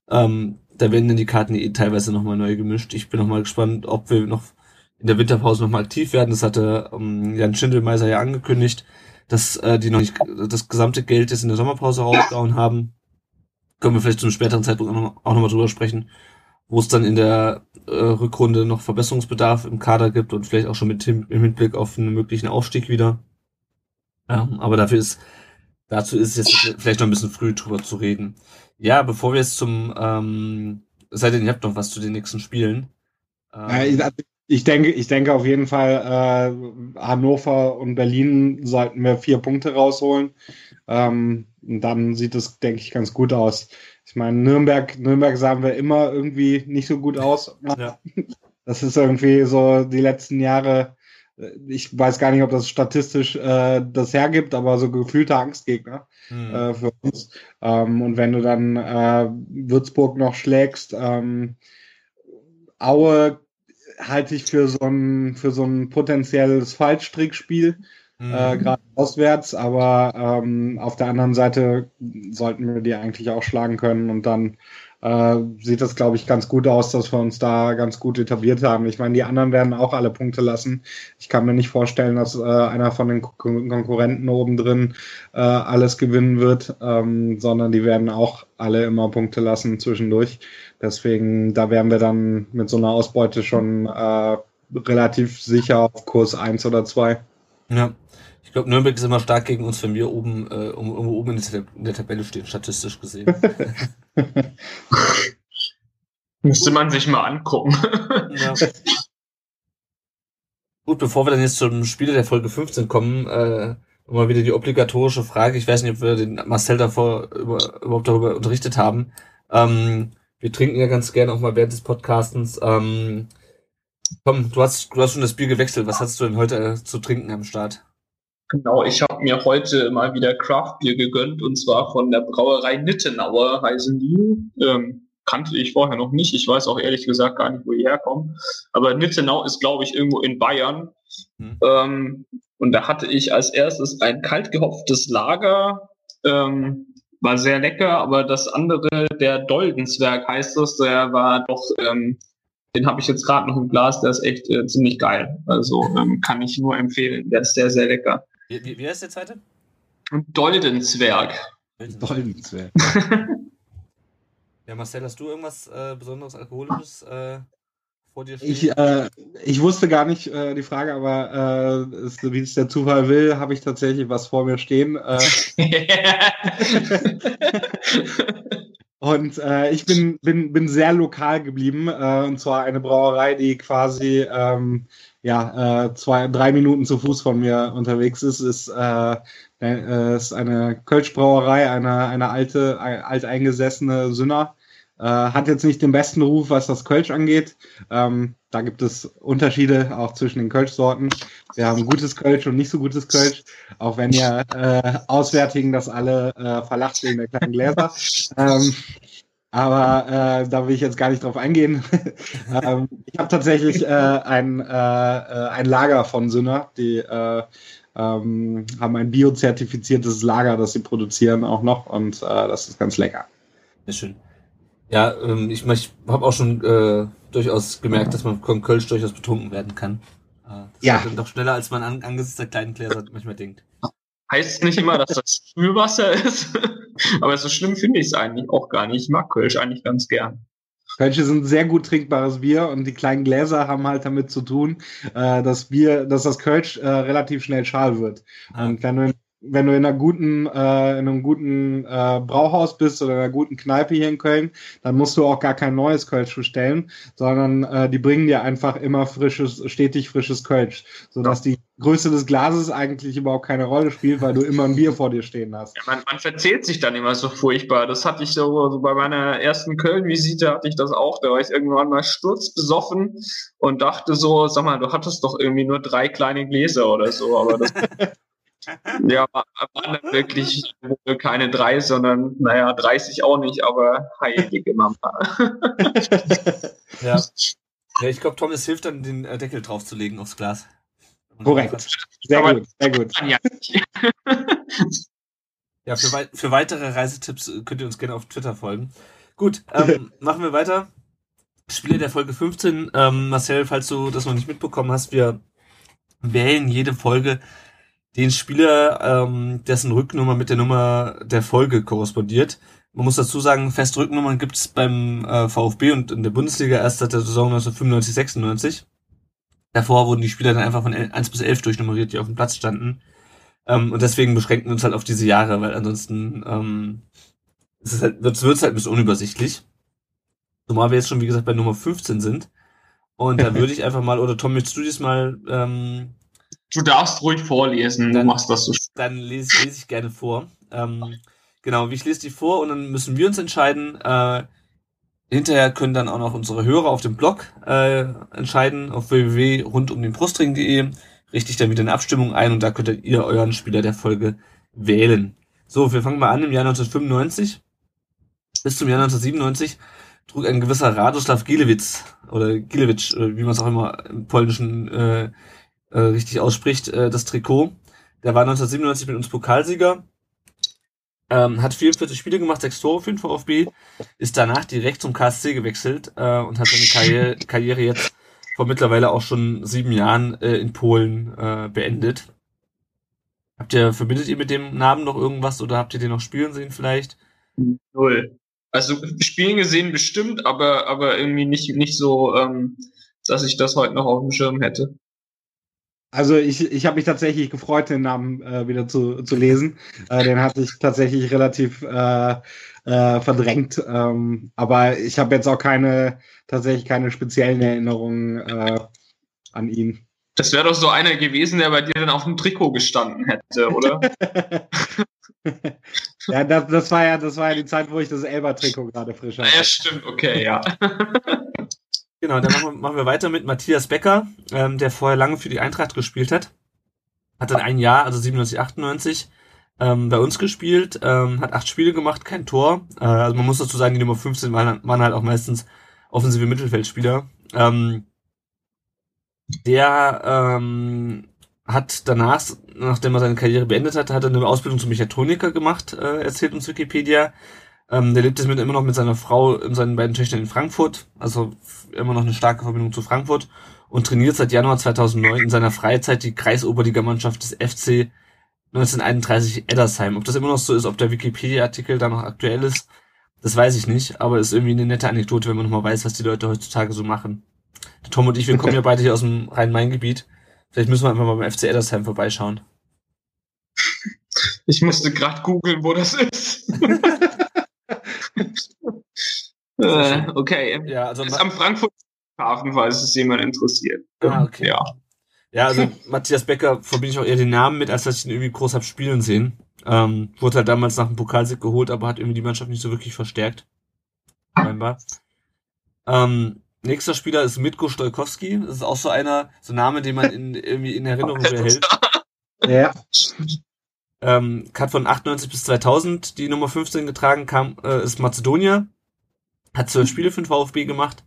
Ähm, da werden dann die Karten eh teilweise nochmal neu gemischt. Ich bin nochmal gespannt, ob wir noch in der Winterpause nochmal aktiv werden. Das hatte ähm, Jan Schindelmeiser ja angekündigt, dass äh, die noch nicht das gesamte Geld jetzt in der Sommerpause rausgehauen haben. Können wir vielleicht zu einem späteren Zeitpunkt auch nochmal drüber sprechen, wo es dann in der äh, Rückrunde noch Verbesserungsbedarf im Kader gibt und vielleicht auch schon mit im Hinblick auf einen möglichen Aufstieg wieder. Ja, aber dafür ist, dazu ist es jetzt vielleicht noch ein bisschen früh drüber zu reden. Ja, bevor wir jetzt zum, ähm, sei denn, ihr habt noch was zu den nächsten Spielen. Ähm, ich denke, ich denke auf jeden Fall, äh, Hannover und Berlin sollten wir vier Punkte rausholen. Ähm, und dann sieht es, denke ich, ganz gut aus. Ich meine, Nürnberg, Nürnberg sahen wir immer irgendwie nicht so gut aus. Ja. Das ist irgendwie so die letzten Jahre ich weiß gar nicht, ob das statistisch äh, das hergibt, aber so gefühlte Angstgegner mhm. äh, für uns. Ähm, und wenn du dann äh, Würzburg noch schlägst, ähm, Aue halte ich für so ein für so ein potenzielles Fallstrickspiel, mhm. äh, gerade auswärts, aber ähm, auf der anderen Seite sollten wir die eigentlich auch schlagen können und dann äh, sieht das, glaube ich, ganz gut aus, dass wir uns da ganz gut etabliert haben. Ich meine, die anderen werden auch alle Punkte lassen. Ich kann mir nicht vorstellen, dass äh, einer von den Kon Konkurrenten oben drin äh, alles gewinnen wird, ähm, sondern die werden auch alle immer Punkte lassen zwischendurch. Deswegen, da wären wir dann mit so einer Ausbeute schon äh, relativ sicher auf Kurs eins oder zwei. Ja. Ich glaube, Nürnberg ist immer stark gegen uns, wenn wir oben, äh, um, um oben in der, in der Tabelle stehen, statistisch gesehen. Müsste man sich mal angucken. ja. Gut, bevor wir dann jetzt zum Spiel der Folge 15 kommen, äh, mal wieder die obligatorische Frage. Ich weiß nicht, ob wir den Marcel davor über, überhaupt darüber unterrichtet haben. Ähm, wir trinken ja ganz gerne auch mal während des Podcastens. Ähm, komm, du hast, du hast schon das Bier gewechselt. Was hast du denn heute äh, zu trinken am Start? Genau, ich habe mir heute mal wieder Craftbier gegönnt und zwar von der Brauerei Nittenauer heißen die. Ähm, kannte ich vorher noch nicht. Ich weiß auch ehrlich gesagt gar nicht, wo die herkommen. Aber Nittenau ist, glaube ich, irgendwo in Bayern. Hm. Ähm, und da hatte ich als erstes ein kalt gehopftes Lager. Ähm, war sehr lecker, aber das andere, der Doldenswerk heißt das, der war doch, ähm, den habe ich jetzt gerade noch im Glas, der ist echt äh, ziemlich geil. Also ähm, kann ich nur empfehlen. Der ist sehr, sehr lecker. Wie, wie, wie heißt der zweite? Doldenswerk. Doldenswerk. Ja, Marcel, hast du irgendwas äh, besonderes Alkoholisches äh, vor dir stehen? Ich, äh, ich wusste gar nicht äh, die Frage, aber äh, es, wie es der Zufall will, habe ich tatsächlich was vor mir stehen. Äh. und äh, ich bin, bin, bin sehr lokal geblieben, äh, und zwar eine Brauerei, die quasi ähm, ja, äh, zwei, drei Minuten zu Fuß von mir unterwegs ist, ist, äh, äh, ist eine Kölschbrauerei, eine, eine alte, alteingesessene Sünner. Äh, hat jetzt nicht den besten Ruf, was das Kölsch angeht. Ähm, da gibt es Unterschiede auch zwischen den Kölsch-Sorten. Wir haben gutes Kölsch und nicht so gutes Kölsch, auch wenn ihr äh, Auswärtigen das alle äh, verlacht wegen der kleinen Gläser. ähm, aber äh, da will ich jetzt gar nicht drauf eingehen. ähm, ich habe tatsächlich äh, ein, äh, äh, ein Lager von Sünner, die äh, ähm, haben ein biozertifiziertes Lager, das sie produzieren auch noch und äh, das ist ganz lecker. Sehr schön. Ja, ähm, ich, ich habe auch schon äh, durchaus gemerkt, dass man von Kölsch durchaus betrunken werden kann. Äh, das ja. Ist dann doch schneller, als man an, angesichts der kleinen Gläser manchmal denkt. Heißt nicht immer, dass das Spülwasser ist, aber so schlimm finde ich es eigentlich auch gar nicht. Ich mag Kölsch eigentlich ganz gern. Kölsche sind sehr gut trinkbares Bier und die kleinen Gläser haben halt damit zu tun, äh, dass Bier, dass das Kölsch äh, relativ schnell schal wird. Ah. Und wenn du wenn du in einer guten, äh, in einem guten äh, Brauhaus bist oder in einer guten Kneipe hier in Köln, dann musst du auch gar kein neues Kölsch bestellen, sondern äh, die bringen dir einfach immer frisches, stetig frisches Kölsch, sodass ja. die Größe des Glases eigentlich überhaupt keine Rolle spielt, weil du immer ein Bier vor dir stehen hast. Ja, man, man verzählt sich dann immer so furchtbar. Das hatte ich so, so bei meiner ersten Köln-Visite hatte ich das auch. Da war ich irgendwann mal sturzbesoffen und dachte so, sag mal, du hattest doch irgendwie nur drei kleine Gläser oder so, aber das Ja, waren wirklich keine drei, sondern, naja, 30 auch nicht, aber heilige Mama. ja. ja, ich glaube, Thomas hilft dann, den äh, Deckel draufzulegen aufs Glas. Korrekt. Sehr aber gut, sehr gut. Ja, ja für, wei für weitere Reisetipps äh, könnt ihr uns gerne auf Twitter folgen. Gut, ähm, machen wir weiter. Spiele der Folge 15. Ähm, Marcel, falls du das noch nicht mitbekommen hast, wir wählen jede Folge den Spieler, ähm, dessen Rücknummer mit der Nummer der Folge korrespondiert. Man muss dazu sagen, feste Rücknummern gibt es beim äh, VfB und in der Bundesliga erst seit der Saison 1995, 96. Davor wurden die Spieler dann einfach von 1 bis 11 durchnummeriert, die auf dem Platz standen. Ähm, und deswegen beschränken wir uns halt auf diese Jahre, weil ansonsten ähm, es ist halt, wird es halt ein bisschen unübersichtlich. Zumal wir jetzt schon, wie gesagt, bei Nummer 15 sind. Und da würde ich einfach mal, oder Tom, willst du diesmal ähm, Du darfst ruhig vorlesen, dann, du machst das so. Dann lese, lese ich gerne vor. Ähm, genau, ich lese die vor und dann müssen wir uns entscheiden. Äh, hinterher können dann auch noch unsere Hörer auf dem Blog äh, entscheiden, auf www.rundumdenbrustring.de richte ich dann wieder eine Abstimmung ein und da könnt ihr euren Spieler der Folge wählen. So, wir fangen mal an im Jahr 1995. Bis zum Jahr 1997 trug ein gewisser Radoslav Gilewitz oder Gilewitsch, äh, wie man es auch immer im polnischen äh, äh, richtig ausspricht, äh, das Trikot. Der war 1997 mit uns Pokalsieger, ähm, hat 44 Spiele gemacht, 6 Tore für den VfB, ist danach direkt zum KSC gewechselt äh, und hat seine Karriere, Karriere jetzt vor mittlerweile auch schon sieben Jahren äh, in Polen äh, beendet. Habt ihr, verbindet ihr mit dem Namen noch irgendwas oder habt ihr den noch spielen sehen vielleicht? Null. Also spielen gesehen bestimmt, aber, aber irgendwie nicht, nicht so, ähm, dass ich das heute noch auf dem Schirm hätte. Also ich, ich habe mich tatsächlich gefreut, den Namen äh, wieder zu, zu lesen. Äh, den hatte ich tatsächlich relativ äh, äh, verdrängt. Ähm, aber ich habe jetzt auch keine tatsächlich keine speziellen Erinnerungen äh, an ihn. Das wäre doch so einer gewesen, der bei dir dann auf dem Trikot gestanden hätte, oder? ja, das, das war ja, das war ja die Zeit, wo ich das Elber-Trikot gerade frisch hatte. Ja, stimmt, okay, ja. Genau, dann machen wir, machen wir weiter mit Matthias Becker, ähm, der vorher lange für die Eintracht gespielt hat. Hat dann ein Jahr, also 97, 98, ähm, bei uns gespielt, ähm, hat acht Spiele gemacht, kein Tor. Äh, also man muss dazu sagen, die Nummer 15 waren, waren halt auch meistens offensive Mittelfeldspieler. Ähm, der ähm, hat danach, nachdem er seine Karriere beendet hat, hat er eine Ausbildung zum Mechatroniker gemacht, äh, erzählt uns Wikipedia. Ähm, der lebt jetzt mit, immer noch mit seiner Frau und seinen beiden Töchtern in Frankfurt, also immer noch eine starke Verbindung zu Frankfurt und trainiert seit Januar 2009 in seiner Freizeit die Kreisoberligamannschaft des FC 1931 Eddersheim. Ob das immer noch so ist, ob der Wikipedia-Artikel da noch aktuell ist, das weiß ich nicht, aber ist irgendwie eine nette Anekdote, wenn man nochmal weiß, was die Leute heutzutage so machen. Der Tom und ich, wir kommen ja beide hier aus dem Rhein-Main-Gebiet. Vielleicht müssen wir einfach mal beim FC Eddersheim vorbeischauen. Ich musste gerade googeln, wo das ist. äh, okay. Ja, also ist am Frankfurt Hafen, falls es jemand interessiert. Ah, okay. Ja. Ja, also Matthias Becker verbinde ich auch eher den Namen mit, als dass ich ihn irgendwie groß hab spielen sehen. Ähm, wurde halt damals nach dem Pokalsieg geholt, aber hat irgendwie die Mannschaft nicht so wirklich verstärkt. Scheinbar. Ähm, nächster Spieler ist Mitko Stolkowski. Das ist auch so einer, so ein Name, den man in, irgendwie in Erinnerung behält. Ja. Ähm, hat von 98 bis 2000 die Nummer 15 getragen, kam, äh, ist Mazedonier. Hat zwölf Spiele für den VfB gemacht.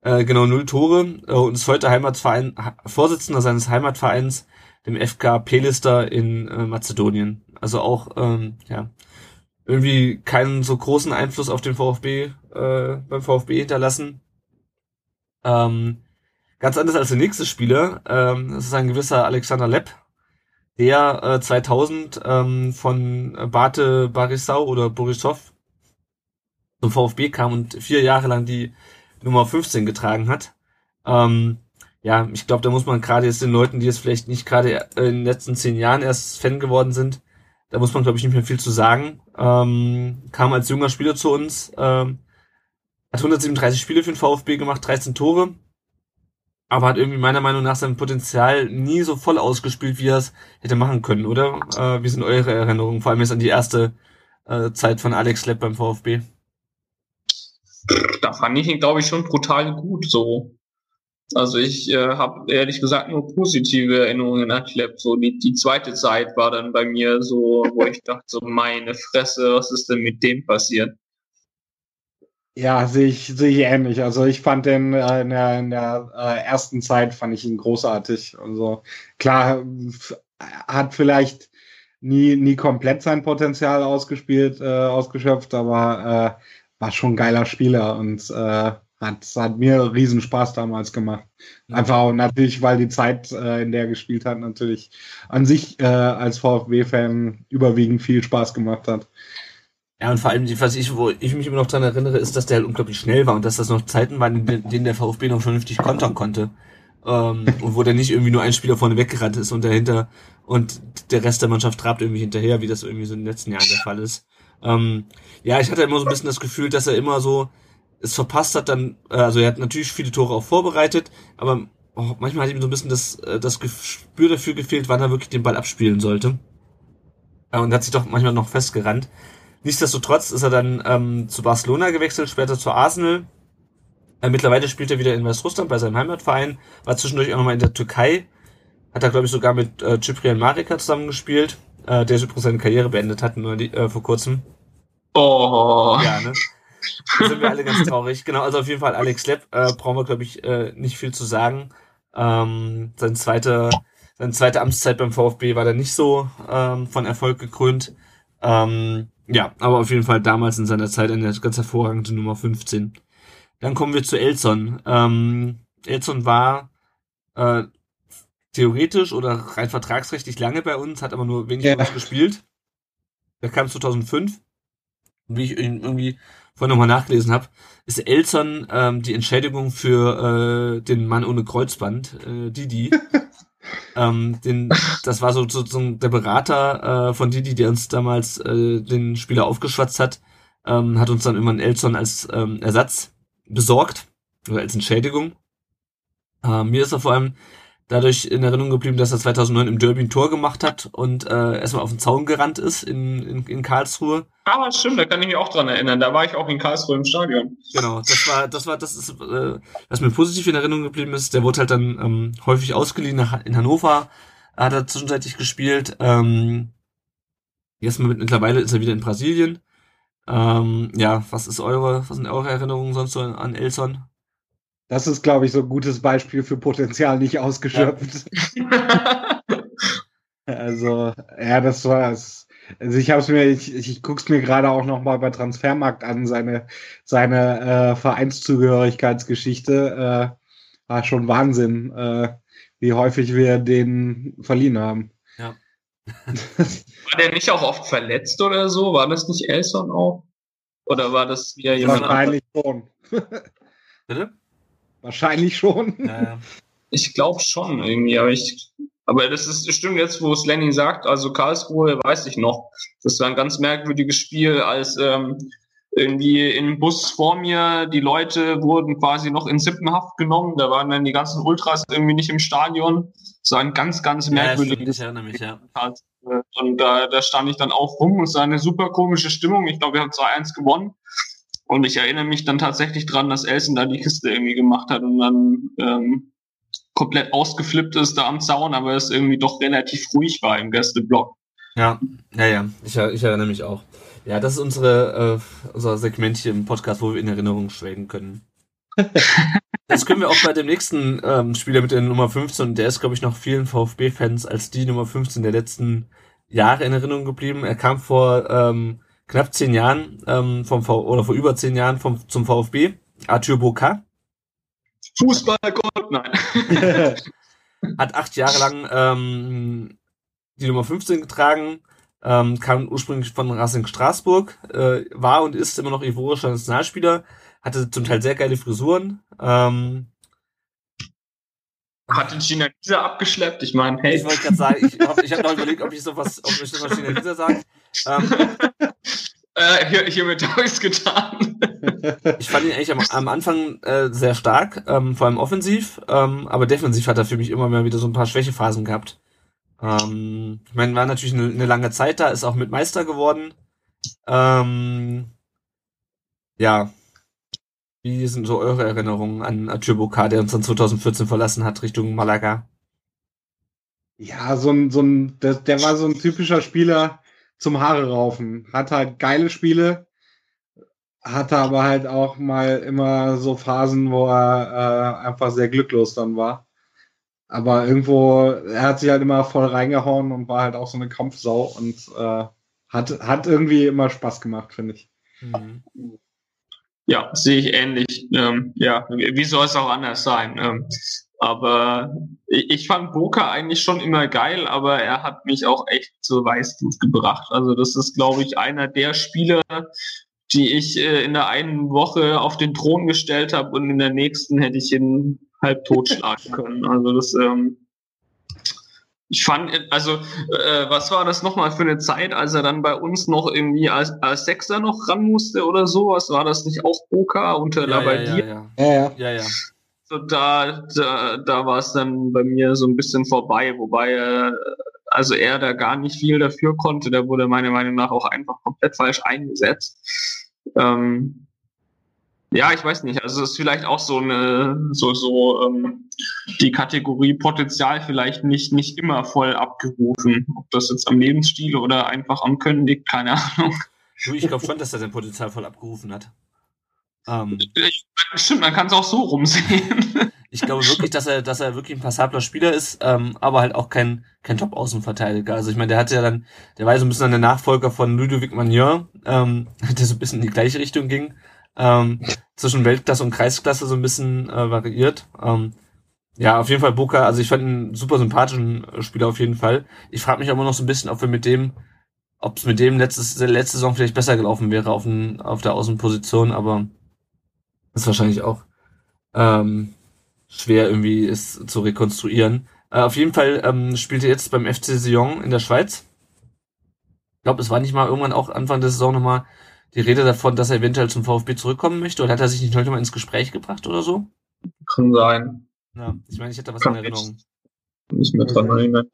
Äh, genau, null Tore. Äh, und ist heute Heimatverein, ha Vorsitzender seines Heimatvereins, dem FK Pelister in äh, Mazedonien. Also auch, ähm, ja, irgendwie keinen so großen Einfluss auf den VfB, äh, beim VfB hinterlassen. Ähm, ganz anders als der nächste Spieler, ähm, das ist ein gewisser Alexander Lepp, der äh, 2000 ähm, von Bate Barisau oder Borisov zum VfB kam und vier Jahre lang die Nummer 15 getragen hat. Ähm, ja, ich glaube, da muss man gerade jetzt den Leuten, die jetzt vielleicht nicht gerade in den letzten zehn Jahren erst Fan geworden sind, da muss man, glaube ich, nicht mehr viel zu sagen. Ähm, kam als junger Spieler zu uns, ähm, hat 137 Spiele für den VfB gemacht, 13 Tore, aber hat irgendwie meiner Meinung nach sein Potenzial nie so voll ausgespielt, wie er es hätte machen können, oder? Äh, wie sind eure Erinnerungen, vor allem jetzt an die erste äh, Zeit von Alex Lepp beim VfB? Da fand ich ihn, glaube ich, schon brutal gut so. Also ich äh, habe ehrlich gesagt nur positive Erinnerungen an Klepp. So die, die zweite Zeit war dann bei mir so, wo ich dachte, so meine Fresse, was ist denn mit dem passiert? Ja, sehe ich, sehe ich ähnlich. Also ich fand den äh, in der, in der äh, ersten Zeit fand ich ihn großartig. Also klar hat vielleicht nie, nie komplett sein Potenzial ausgespielt, äh, ausgeschöpft, aber äh, war schon ein geiler Spieler und äh, hat, hat mir riesen Spaß damals gemacht. Einfach auch natürlich, weil die Zeit, äh, in der er gespielt hat, natürlich an sich äh, als VfB-Fan überwiegend viel Spaß gemacht hat. Ja, und vor allem, was ich, wo ich mich immer noch dran erinnere, ist, dass der halt unglaublich schnell war und dass das noch Zeiten waren, in denen der VfB noch vernünftig kontern konnte. Ähm, und wo der nicht irgendwie nur ein Spieler vorne weggerannt ist und dahinter und der Rest der Mannschaft trabt irgendwie hinterher, wie das irgendwie so in den letzten Jahren der Fall ist. Ähm, ja, ich hatte immer so ein bisschen das Gefühl, dass er immer so es verpasst hat, dann, äh, also er hat natürlich viele Tore auch vorbereitet, aber auch manchmal hat ihm so ein bisschen das, äh, das Gespür dafür gefehlt, wann er wirklich den Ball abspielen sollte. Äh, und hat sich doch manchmal noch festgerannt. Nichtsdestotrotz ist er dann ähm, zu Barcelona gewechselt, später zu Arsenal. Äh, mittlerweile spielt er wieder in Weißrussland bei seinem Heimatverein, war zwischendurch auch nochmal in der Türkei, hat er, glaube ich, sogar mit äh, Cyprian Marika zusammengespielt, äh, der übrigens seine Karriere beendet hat, nur die, äh, vor kurzem. Oh. Ja, ne? Da sind wir alle ganz traurig. Genau, also auf jeden Fall Alex Lepp, äh, brauchen wir, glaube ich, äh, nicht viel zu sagen. Ähm, sein zweiter, seine zweite Amtszeit beim VfB war da nicht so ähm, von Erfolg gekrönt. Ähm, ja, aber auf jeden Fall damals in seiner Zeit eine ganz hervorragende Nummer 15. Dann kommen wir zu Elson. Ähm, Elson war äh, theoretisch oder rein vertragsrechtlich lange bei uns, hat aber nur wenig Ja. gespielt. Er kam 2005. Und wie ich ihn irgendwie vorhin nochmal nachgelesen habe, ist Elson ähm, die Entschädigung für äh, den Mann ohne Kreuzband, äh, Didi. Ähm, den, das war so sozusagen der Berater äh, von Didi, der uns damals äh, den Spieler aufgeschwatzt hat, ähm, hat uns dann immer einen Elson als ähm, Ersatz besorgt oder als Entschädigung. Äh, mir ist er vor allem dadurch in Erinnerung geblieben, dass er 2009 im Derby ein Tor gemacht hat und äh, erstmal auf den Zaun gerannt ist in, in, in Karlsruhe. Aber ah, stimmt, da kann ich mich auch dran erinnern. Da war ich auch in Karlsruhe im Stadion. Genau, das war, das war, das ist, äh, was mir positiv in Erinnerung geblieben ist. Der wurde halt dann ähm, häufig ausgeliehen nach, in Hannover, hat er zwischenzeitlich gespielt. Ähm, jetzt mit, mittlerweile ist er wieder in Brasilien. Ähm, ja, was ist eure, was sind eure Erinnerungen sonst so an Elson? Das ist, glaube ich, so ein gutes Beispiel für Potenzial nicht ausgeschöpft. Ja. also, ja, das war es. Also ich habe mir, ich, ich guck's mir gerade auch noch mal bei Transfermarkt an, seine seine äh, Vereinszugehörigkeitsgeschichte. Äh, war schon Wahnsinn, äh, wie häufig wir den verliehen haben. Ja. war der nicht auch oft verletzt oder so? War das nicht Elson auch? Oder war das wieder jemand? Wahrscheinlich schon. Bitte? Wahrscheinlich schon. Ja, ich glaube schon irgendwie, aber ich, aber das ist stimmt jetzt, wo es Lenny sagt, also Karlsruhe weiß ich noch. Das war ein ganz merkwürdiges Spiel, als ähm, irgendwie im Bus vor mir die Leute wurden quasi noch in Sippenhaft genommen. Da waren dann die ganzen Ultras irgendwie nicht im Stadion. Das war ein ganz, ganz merkwürdiges. Ja, ich mich, ja. Und da, da stand ich dann auch rum. Es war eine super komische Stimmung. Ich glaube, wir haben 2-1 gewonnen. Und ich erinnere mich dann tatsächlich dran, dass Elsen da die Kiste irgendwie gemacht hat und dann ähm, komplett ausgeflippt ist da am Zaun, aber es irgendwie doch relativ ruhig war im Gästeblock. Ja, ja, ja, ich, ich erinnere mich auch. Ja, das ist unsere, äh, unser Segment hier im Podcast, wo wir in Erinnerung schwelgen können. das können wir auch bei dem nächsten ähm, Spieler mit der Nummer 15, der ist, glaube ich, noch vielen VfB-Fans als die Nummer 15 der letzten Jahre in Erinnerung geblieben. Er kam vor ähm, knapp zehn Jahren ähm, vom v oder vor über zehn Jahren vom, zum VfB, Arthur Boca. Fußballgott, nein. Hat acht Jahre lang ähm, die Nummer 15 getragen, ähm, kam ursprünglich von Racing Straßburg, äh, war und ist immer noch ivorischer Nationalspieler, hatte zum Teil sehr geile Frisuren. Ähm, hat den China Lisa abgeschleppt. Ich meine, hey. Ich wollte gerade sagen, ich habe ich hab noch überlegt, ob ich sowas, ob ich sowas China Lisa sage. Ähm, äh, hier, hiermit habe ich es getan. ich fand ihn eigentlich am, am Anfang äh, sehr stark, ähm, vor allem offensiv, ähm, aber defensiv hat er für mich immer mal wieder so ein paar Schwächephasen gehabt. Ähm, ich meine, war natürlich eine, eine lange Zeit da, ist auch mit Meister geworden. Ähm, ja, wie sind so eure Erinnerungen an Atürboka, der uns dann 2014 verlassen hat, Richtung Malaga? Ja, so ein, so ein, der, der war so ein typischer Spieler zum Haare raufen. Hat halt geile Spiele, hatte aber halt auch mal immer so Phasen, wo er äh, einfach sehr glücklos dann war. Aber irgendwo, er hat sich halt immer voll reingehauen und war halt auch so eine Kampfsau und äh, hat, hat irgendwie immer Spaß gemacht, finde ich. Mhm. Ja, sehe ich ähnlich. Ähm, ja, wie soll es auch anders sein? Ähm, aber ich, ich fand Boca eigentlich schon immer geil, aber er hat mich auch echt zur Weißglut gebracht. Also das ist, glaube ich, einer der Spieler, die ich äh, in der einen Woche auf den Thron gestellt habe und in der nächsten hätte ich ihn halb totschlagen können. Also das ähm, ich fand, also, äh, was war das nochmal für eine Zeit, als er dann bei uns noch irgendwie als, als Sechser noch ran musste oder sowas? War das nicht auch Boca unter ja, Labadier? Ja, ja, ja. ja, ja. So, da, da, da war es dann bei mir so ein bisschen vorbei, wobei äh, also er da gar nicht viel dafür konnte. Der wurde meiner Meinung nach auch einfach komplett falsch eingesetzt. Ähm, ja, ich weiß nicht. Also es ist vielleicht auch so eine, so, so ähm, die Kategorie Potenzial vielleicht nicht, nicht immer voll abgerufen. Ob das jetzt am Lebensstil oder einfach am Können liegt, keine Ahnung. Ich glaube schon, dass er sein Potenzial voll abgerufen hat. Ähm, ich, stimmt, man kann es auch so rumsehen. ich glaube wirklich, dass er, dass er wirklich ein passabler Spieler ist, ähm, aber halt auch kein, kein Top-Außenverteidiger. Also ich meine, der hatte ja dann, der war so ein bisschen der Nachfolger von Ludovic Magnon, ähm, der so ein bisschen in die gleiche Richtung ging ähm, zwischen Weltklasse und Kreisklasse so ein bisschen äh, variiert. Ähm, ja, auf jeden Fall Boca, also ich fand ihn einen super sympathischen Spieler auf jeden Fall. Ich frage mich aber noch so ein bisschen, ob wir mit dem, ob es mit dem letztes, letzte Saison vielleicht besser gelaufen wäre auf, den, auf der Außenposition, aber ist wahrscheinlich auch ähm, schwer irgendwie ist zu rekonstruieren. Äh, auf jeden Fall ähm, spielt er jetzt beim FC Sion in der Schweiz. Ich glaube, es war nicht mal irgendwann auch Anfang der Saison nochmal die Rede davon, dass er eventuell zum VfB zurückkommen möchte. Oder hat er sich nicht heute mal ins Gespräch gebracht oder so? Kann sein. Ja, ich meine, ich hätte was Kann in Erinnerung. Nicht mehr dran erinnern.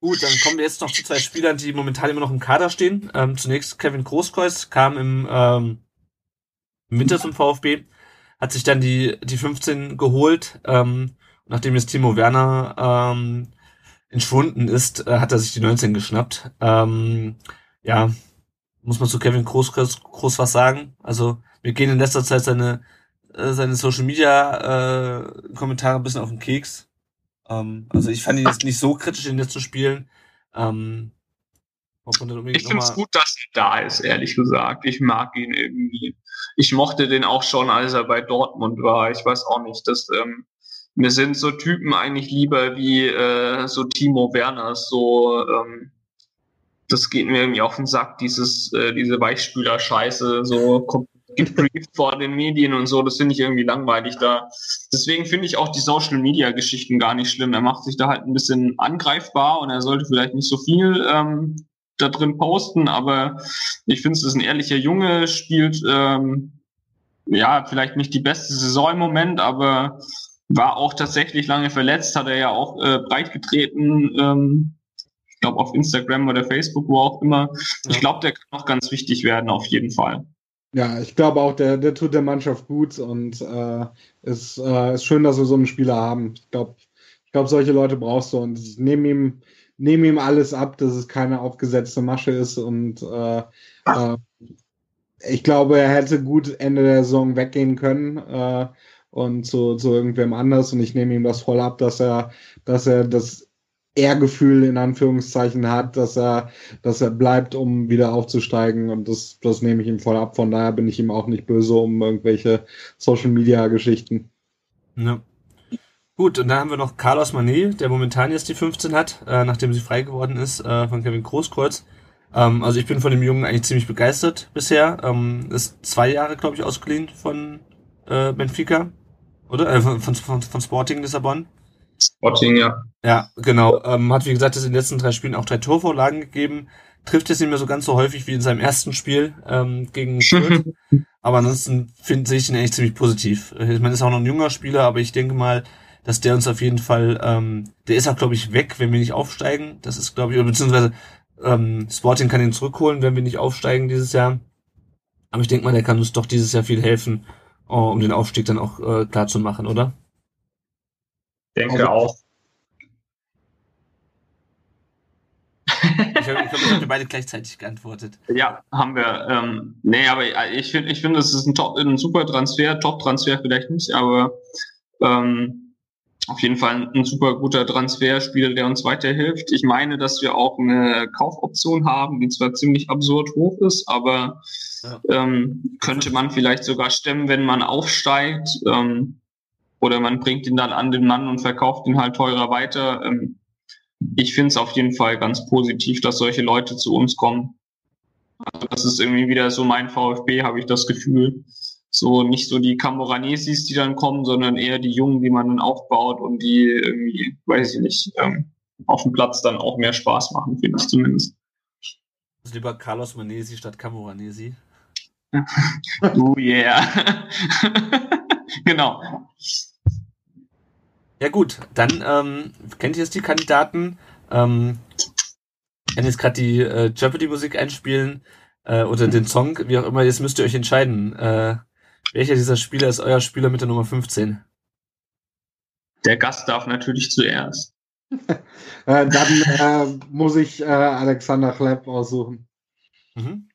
Gut, dann kommen wir jetzt noch zu zwei Spielern, die momentan immer noch im Kader stehen. Ähm, zunächst Kevin Großkreuz kam im, ähm, im Winter zum VfB, hat sich dann die, die 15 geholt. Ähm, nachdem jetzt Timo Werner ähm, entschwunden ist, äh, hat er sich die 19 geschnappt. Ähm, ja, muss man zu Kevin Großkreuz groß was sagen. Also wir gehen in letzter Zeit seine, äh, seine Social Media äh, Kommentare ein bisschen auf den Keks. Ähm, also ich fand ihn jetzt nicht so kritisch, ihn jetzt zu spielen. Ähm, Ich finde es gut, dass er da ist, ehrlich gesagt. Ich mag ihn irgendwie. Ich mochte den auch schon, als er bei Dortmund war. Ich weiß auch nicht, dass ähm, mir sind so Typen eigentlich lieber wie äh, so Timo Werner. So, ähm, das geht mir irgendwie auf den Sack, dieses, äh, diese Weichspüler-Scheiße, so gebrieft vor den Medien und so, das finde ich irgendwie langweilig da. Deswegen finde ich auch die Social Media Geschichten gar nicht schlimm. Er macht sich da halt ein bisschen angreifbar und er sollte vielleicht nicht so viel ähm, da drin posten, aber ich finde es ist ein ehrlicher Junge, spielt ähm, ja vielleicht nicht die beste Saison im Moment, aber war auch tatsächlich lange verletzt, hat er ja auch äh, breit getreten, ähm, ich glaube auf Instagram oder Facebook, wo auch immer. Ich glaube, der kann noch ganz wichtig werden, auf jeden Fall. Ja, ich glaube auch, der, der tut der Mannschaft gut und äh, ist, äh, ist schön, dass wir so einen Spieler haben. Ich glaube, ich glaube, solche Leute brauchst du und ich nehme ihm, nehme ihm alles ab, dass es keine aufgesetzte Masche ist und äh, äh, ich glaube, er hätte gut Ende der Saison weggehen können äh, und zu, zu irgendwem anders und ich nehme ihm das voll ab, dass er, dass er das Ehrgefühl in Anführungszeichen hat, dass er, dass er bleibt, um wieder aufzusteigen und das, das nehme ich ihm voll ab. Von daher bin ich ihm auch nicht böse um irgendwelche Social Media Geschichten. Ja. Gut, und dann haben wir noch Carlos Manet, der momentan jetzt die 15 hat, äh, nachdem sie frei geworden ist äh, von Kevin Großkreuz. Ähm, also ich bin von dem Jungen eigentlich ziemlich begeistert bisher. Ähm, ist zwei Jahre, glaube ich, ausgeliehen von äh, Benfica, oder? Äh, von, von, von, Sporting Lissabon. Spotting, ja. Ja, genau. Ähm, hat, wie gesagt, das in den letzten drei Spielen auch drei Torvorlagen gegeben. Trifft jetzt nicht mehr so ganz so häufig wie in seinem ersten Spiel ähm, gegen Fürth. aber ansonsten finde ich ihn eigentlich ziemlich positiv. Ich meine, ist auch noch ein junger Spieler, aber ich denke mal, dass der uns auf jeden Fall, ähm, der ist auch, glaube ich, weg, wenn wir nicht aufsteigen. Das ist, glaube ich, oder beziehungsweise ähm, Sporting kann ihn zurückholen, wenn wir nicht aufsteigen dieses Jahr. Aber ich denke mal, der kann uns doch dieses Jahr viel helfen, äh, um den Aufstieg dann auch äh, klar zu machen, oder? Denke Also- auch. Ich glaube, ich, habe beide gleichzeitig geantwortet. Ja, haben wir. Ähm, nee, aber ich finde, ich finde, es ist ein, Top, ein super Transfer, Top-Transfer vielleicht nicht, aber ähm, auf jeden Fall ein super guter Transferspieler, der uns weiterhilft. Ich meine, dass wir auch eine Kaufoption haben, die zwar ziemlich absurd hoch ist, aber Ja. ähm, könnte man vielleicht sogar stemmen, wenn man aufsteigt. Ähm, oder man bringt ihn dann an den Mann und verkauft ihn halt teurer weiter. Ähm, ich finde es auf jeden Fall ganz positiv, dass solche Leute zu uns kommen. Also das ist irgendwie wieder so mein VfB, habe ich das Gefühl. So nicht so die Camoranesis, die dann kommen, sondern eher die Jungen, die man dann aufbaut und die irgendwie, weiß ich nicht, ähm, auf dem Platz dann auch mehr Spaß machen, finde ich zumindest. Also lieber Carlos Manesi statt Camoranesi. Oh yeah. genau. Ja gut, dann ähm, kennt ihr jetzt die Kandidaten. Ähm, wenn jetzt gerade die äh, Jeopardy-Musik einspielen äh, oder den Song, wie auch immer, jetzt müsst ihr euch entscheiden. Äh, welcher dieser Spieler ist euer Spieler mit der Nummer 15? Der Gast darf natürlich zuerst. Äh, dann äh, muss ich äh, Alexander Klepp aussuchen. Mhm.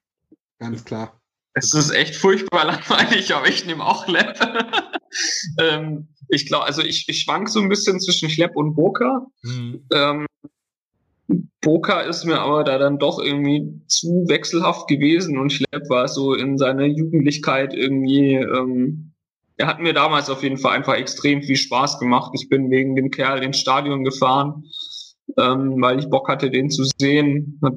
Ganz klar. Es ist echt furchtbar langweilig, aber ich nehme auch Lepp. ähm, ich glaube, also ich, ich schwank so ein bisschen zwischen Schlepp und Boca. Mhm. Ähm, Boca ist mir aber da dann doch irgendwie zu wechselhaft gewesen und Schlepp war so in seiner Jugendlichkeit irgendwie, ähm, er hat mir damals auf jeden Fall einfach extrem viel Spaß gemacht. Ich bin wegen dem Kerl ins Stadion gefahren, ähm, weil ich Bock hatte, den zu sehen. Hat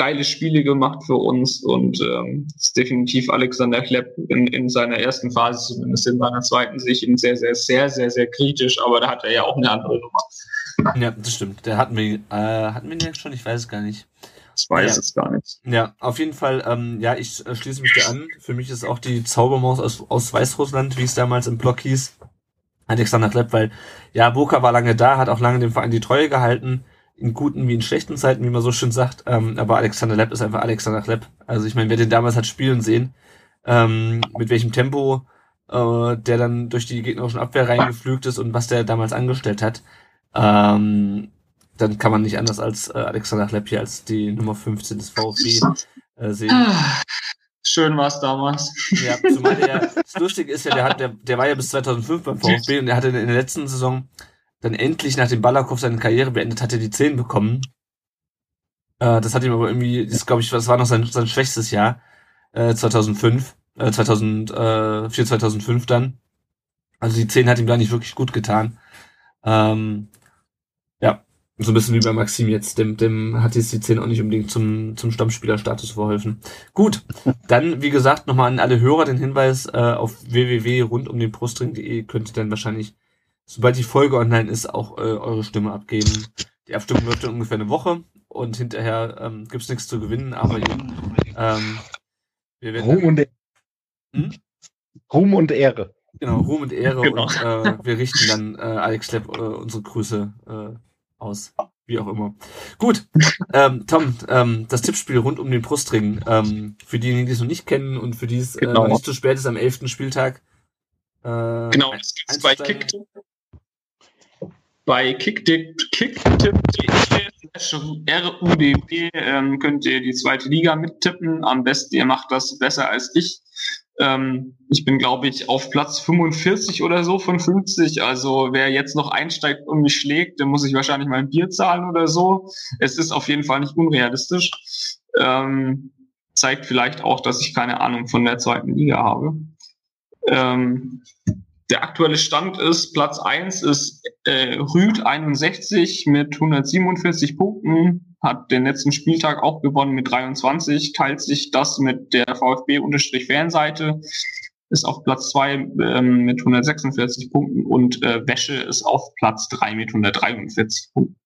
geile Spiele gemacht für uns und ähm, ist definitiv Alexander Klepp in, in seiner ersten Phase, zumindest in seiner zweiten, sehe ich ihn sehr, sehr, sehr, sehr, sehr kritisch, aber da hat er ja auch eine andere Nummer. Ja, das stimmt. Der hatten wir, äh, hatten wir den jetzt schon? Ich weiß es gar nicht. Ich weiß Ja. es gar nicht. Ja, auf jeden Fall, ähm, ja, ich äh, schließe mich da an. Für mich ist auch die Zaubermaus aus, aus Weißrussland, wie es damals im Blog hieß, Alexander Klepp, weil, ja, Boca war lange da, hat auch lange dem Verein die Treue gehalten, in guten wie in schlechten Zeiten, wie man so schön sagt, ähm, aber Alexander Klepp ist einfach Alexander Klepp. Also ich meine, wer den damals hat spielen sehen, ähm, mit welchem Tempo äh, der dann durch die gegnerischen Abwehr reingeflügt ist und was der damals angestellt hat, ähm, dann kann man nicht anders als äh, Alexander Klepp hier als die Nummer 15 des VfB äh, sehen. Schön war es damals. Ja, zumal der, das Lustige ist ja, der, hat, der, der war ja bis 2005 beim VfB und der hatte in der letzten Saison dann endlich, nachdem Balakow seine Karriere beendet hatte, die 10 bekommen. Äh, das hat ihm aber irgendwie, das glaube ich, das war noch sein, sein schwächstes Jahr, äh, 2005, äh, 2004, 2005 dann. Also die 10 hat ihm da nicht wirklich gut getan. Ähm, ja, so ein bisschen wie bei Maxim jetzt, dem, dem hat jetzt die 10 auch nicht unbedingt zum, zum Stammspielerstatus verholfen. Gut, dann, wie gesagt, nochmal an alle Hörer den Hinweis, äh, auf www.rundumdenbrustring.de könnt ihr dann wahrscheinlich, sobald die Folge online ist, auch äh, eure Stimme abgeben. Die Abstimmung läuft dann ungefähr eine Woche und hinterher ähm, gibt's nichts zu gewinnen, aber eben, ähm, wir werden Ruhm und, E- Hm? Ruhm und Ehre. Genau, Ruhm und Ehre Genau. und äh, wir richten dann äh, Alex Klepp äh, unsere Grüße äh, aus. Wie auch immer. Gut, ähm, Tom, ähm, das Tippspiel rund um den Brustring. Ähm, für diejenigen, die es noch nicht kennen und für die es äh, Genau. noch nicht zu spät ist am 11. Spieltag. Äh, Genau, das gibt's bei einzusteigen. Bei Kicktipp, kicktipp.de RUDB ähm, könnt ihr die zweite Liga mittippen. Am besten, ihr macht das besser als ich. Ähm, ich bin, glaube ich, auf Platz 45 oder so von 50. Also wer jetzt noch einsteigt und mich schlägt, der muss ich wahrscheinlich mal ein Bier zahlen oder so. Es ist auf jeden Fall nicht unrealistisch. Ähm, zeigt vielleicht auch, dass ich keine Ahnung von der zweiten Liga habe. Ähm, der aktuelle Stand ist, Platz 1 ist äh, Rüd 61 mit 147 Punkten, hat den letzten Spieltag auch gewonnen mit 23, teilt sich das mit der VfB-Fanseite, ist auf Platz 2 ähm, mit 146 Punkten und äh, Wäsche ist auf Platz 3 mit 143 Punkten.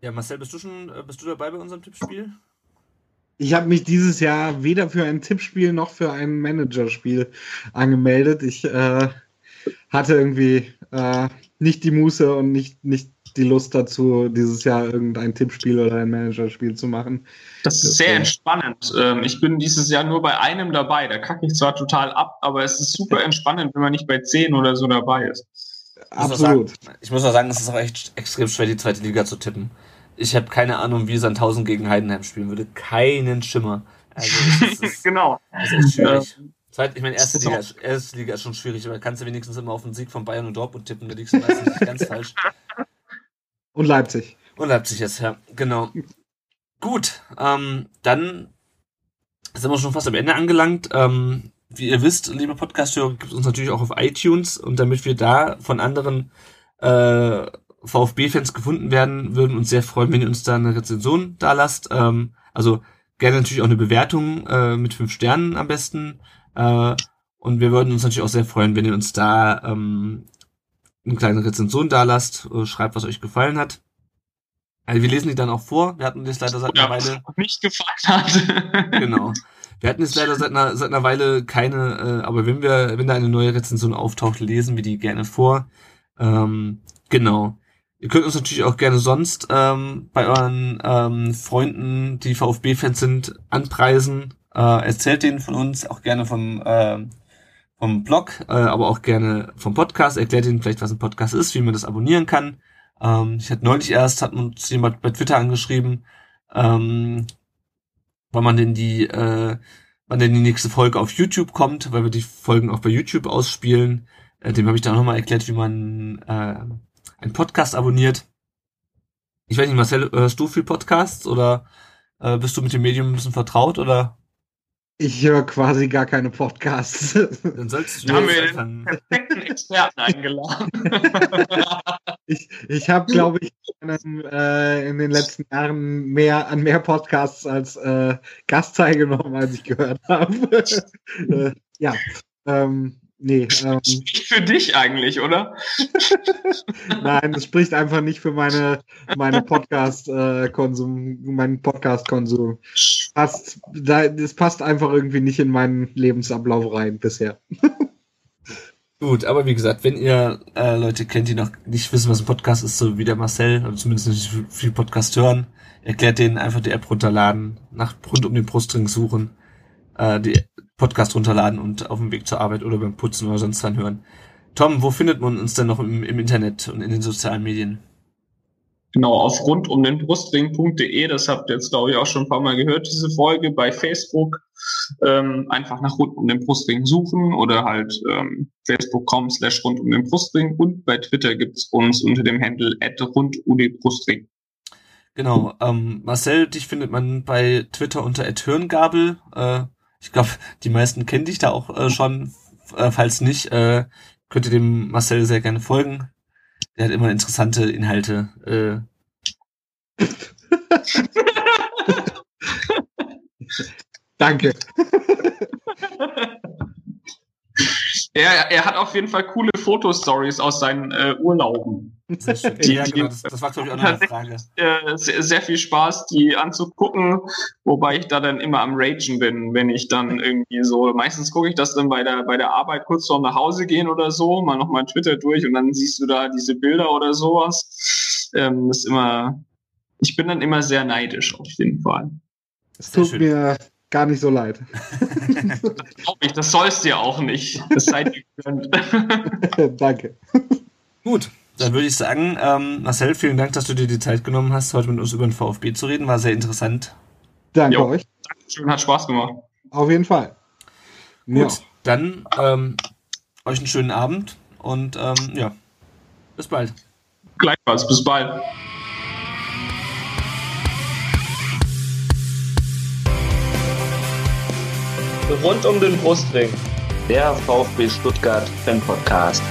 Ja, Marcel, bist du schon, äh, bist du dabei bei unserem Tippspiel? Ich habe mich dieses Jahr weder für ein Tippspiel noch für ein Managerspiel angemeldet. Ich äh, hatte irgendwie äh, nicht die Muße und nicht, nicht die Lust dazu, dieses Jahr irgendein Tippspiel oder ein Managerspiel zu machen. Das ist sehr entspannend. Ähm, ich bin dieses Jahr nur bei einem dabei. Da kacke ich zwar total ab, aber es ist super entspannend, wenn man nicht bei 10 oder so dabei ist. Absolut. Ich muss auch sagen, es ist auch echt extrem schwer, die zweite Liga zu tippen. Ich habe keine Ahnung, wie Sandhausen gegen Heidenheim spielen würde. Keinen Schimmer. Also ist, genau. es ist echt schwierig. Zweit, ich meine, erste Das Liga, ist, erste Liga ist schon schwierig, aber da kannst du wenigstens immer auf den Sieg von Bayern und Dortmund tippen, da liegst du meistens nicht ganz falsch. Und Leipzig. Und Leipzig jetzt, ja, genau. Gut, ähm, dann sind wir schon fast am Ende angelangt. Ähm, wie ihr wisst, liebe Podcast-Hörer, gibt es uns natürlich auch auf iTunes und damit wir da von anderen äh, VfB-Fans gefunden werden, würden uns sehr freuen, wenn ihr uns da eine Rezension da lasst. Ähm, also gerne natürlich auch eine Bewertung äh, mit fünf Sternen am besten. Äh, und wir würden uns natürlich auch sehr freuen, wenn ihr uns da ähm, eine kleine Rezension da lasst, äh, schreibt, was euch gefallen hat. Also wir lesen die dann auch vor. Wir hatten das leider seit einer Weile. nicht gefallen hat. Genau. Wir hatten jetzt leider seit einer, seit einer Weile keine, äh, aber wenn wir, wenn da eine neue Rezension auftaucht, lesen wir die gerne vor. Ähm, genau. Ihr könnt uns natürlich auch gerne sonst ähm, bei euren ähm, Freunden, die VfB-Fans sind, anpreisen. Äh, erzählt denen von uns, auch gerne vom, ähm, vom Blog, äh, aber auch gerne vom Podcast. Erklärt ihnen vielleicht, was ein Podcast ist, wie man das abonnieren kann. Ähm, ich hatte neulich erst, hat uns jemand bei Twitter angeschrieben, ähm, wann man denn die, äh, wann denn die nächste Folge auf YouTube kommt, weil wir die Folgen auch bei YouTube ausspielen. Äh, dem habe ich dann nochmal erklärt, wie man äh, einen Podcast abonniert. Ich weiß nicht, Marcel, hörst du viel Podcasts oder äh, bist du mit dem Medium ein bisschen vertraut oder Ich höre quasi gar keine Podcasts. dann sollst du Da haben wir- anfangen. Perfekten Experten eingeladen. ich ich habe, glaube ich, in, äh, in den letzten Jahren mehr an mehr Podcasts als äh, Gast teilgenommen, als ich gehört habe. äh, ja, ähm, nee. Ähm, Nicht für dich eigentlich, oder? Nein, das spricht einfach nicht für meine, meine Podcast-Konsum, meinen Podcast-Konsum. Passt, da, das passt einfach irgendwie nicht in meinen Lebensablauf rein bisher. Gut, aber wie gesagt, wenn ihr äh, Leute kennt, die noch nicht wissen, was ein Podcast ist, so wie der Marcel, oder zumindest nicht viel Podcast hören, erklärt denen einfach die App runterladen, nach rund um den Brustring suchen, äh, die Podcast runterladen und auf dem Weg zur Arbeit oder beim Putzen oder sonst dann hören. Tom, wo findet man uns denn noch im, im Internet und in den sozialen Medien? Genau, auf rund um den Brustring.de, das habt ihr jetzt, glaube ich, auch schon ein paar Mal gehört, diese Folge bei Facebook. Ähm, einfach nach rund um den Brustring suchen oder halt ähm, facebook.com slash rund um den Brustring und bei Twitter gibt's uns unter dem Handle at rund um den Brustring. Genau, ähm, Marcel, dich findet man bei Twitter unter @hirngabel. Äh, ich glaube, die meisten kennen dich da auch äh, schon. Äh, falls nicht, äh, könnt ihr dem Marcel sehr gerne folgen. Der hat immer interessante Inhalte. Äh, Danke. Er, er hat auf jeden Fall coole Fotostories aus seinen äh, Urlauben. sehr schön. ja, genau, das, das war, glaube ich, auch noch eine Frage. Äh, sehr, sehr viel Spaß, die anzugucken, wobei ich da dann immer am Ragen bin, wenn ich dann irgendwie so, meistens gucke ich das dann bei der, bei der Arbeit kurz vorm nach Hause gehen oder so, mal nochmal Twitter durch und dann siehst du da diese Bilder oder sowas. Ähm, das ist immer, ich bin dann immer sehr neidisch auf jeden Fall. Es Sehr tut schön. mir gar nicht so leid. Ich, das sollst dir auch nicht. Das sei dir gegönnt. Danke. Gut, dann würde ich sagen, ähm, Marcel, vielen Dank, dass du dir die Zeit genommen hast, heute mit uns über den VfB zu reden. War sehr interessant. Danke Jo. euch. Schön, hat Spaß gemacht. Auf jeden Fall. Ja. Gut, dann ähm, euch einen schönen Abend und ähm, ja, bis bald. Gleichfalls, bis bald. Rund um den Brustring. Der VfB Stuttgart Fan Podcast.